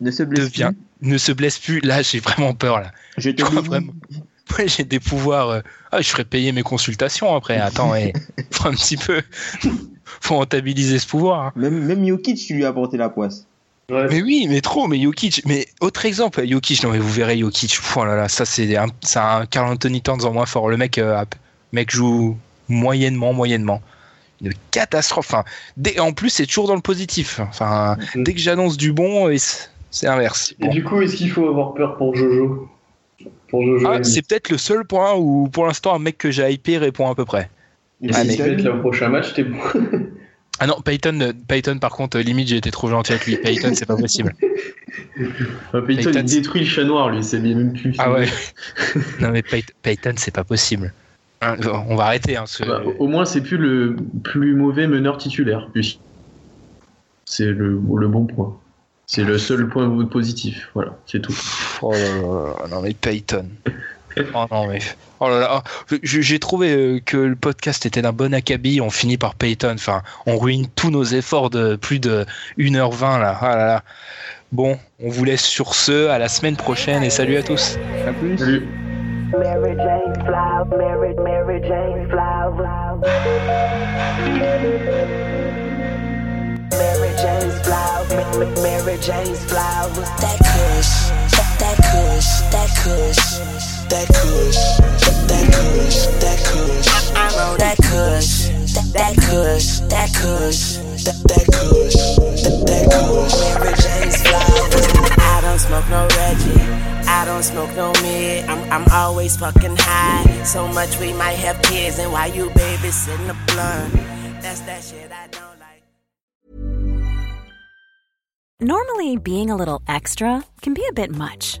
ne se blesse devient, plus. ne se blesse plus, là j'ai vraiment peur là. Je te Je crois bénis. vraiment. Ouais, j'ai des pouvoirs. euh, Ah, je ferais payer mes consultations après. Attends, et... faut un petit peu. faut rentabiliser ce pouvoir. hein. Même, même Jokic, tu lui as apporté la poisse. Mais oui, mais trop, mais Jokic. Mais autre exemple, Jokic, non mais vous verrez Jokic. Oh là là, ça c'est un, c'est un Carl Anthony Towns en moins fort. Le mec, euh, mec joue moyennement, moyennement. Une catastrophe. Enfin, dès- en plus, c'est toujours dans le positif. Enfin, Mhm. dès que j'annonce du bon, c'est inverse. Et du coup, est-ce qu'il faut avoir peur pour Jojo? Pour Jojo Ah, c'est peut-être le seul point où, pour l'instant, un mec que j'ai hypé répond à peu près. Et Ah, si mais- le prochain match, t'es bon. Ah non, Payton, euh, Payton par contre, euh, limite, j'ai été trop gentil avec lui. Payton, c'est pas possible. Enfin, Peyton, Peyton, il détruit le chat noir, lui, c'est bien même plus. Ah ouais. non mais Pay- Payton, c'est pas possible. Hein, on va arrêter. Hein, Bah, au moins, c'est plus le plus mauvais meneur titulaire. C'est le, le bon point. C'est le seul point positif. Voilà, c'est tout. Oh là là là, non mais Payton. Oh non mais. Oh là là. oh, J'ai trouvé euh, que le podcast était d'un bon acabit. On finit par Payton. Enfin, on ruine tous nos efforts de plus de 1h20 là. Ah là là. Bon, on vous laisse sur ce. À la semaine prochaine et salut à tous. À plus. Salut. Mary Jane Flower, Mary, Mary Jane Flower. Mary Jane's flower, Ma- Ma- Mary Jane's flower. That kush, that, that kush, that kush, that kush, that kush, that kush. I roll that kush, that, that kush, that kush, that, that kush, that, that kush. Mary Jane's flowers. I don't smoke no Reggie. I don't smoke no mid. I'm, I'm always fucking high. So much we might have kids, and while you babysitting the blunt, that's that shit I don't. Normally, being a little extra can be a bit much,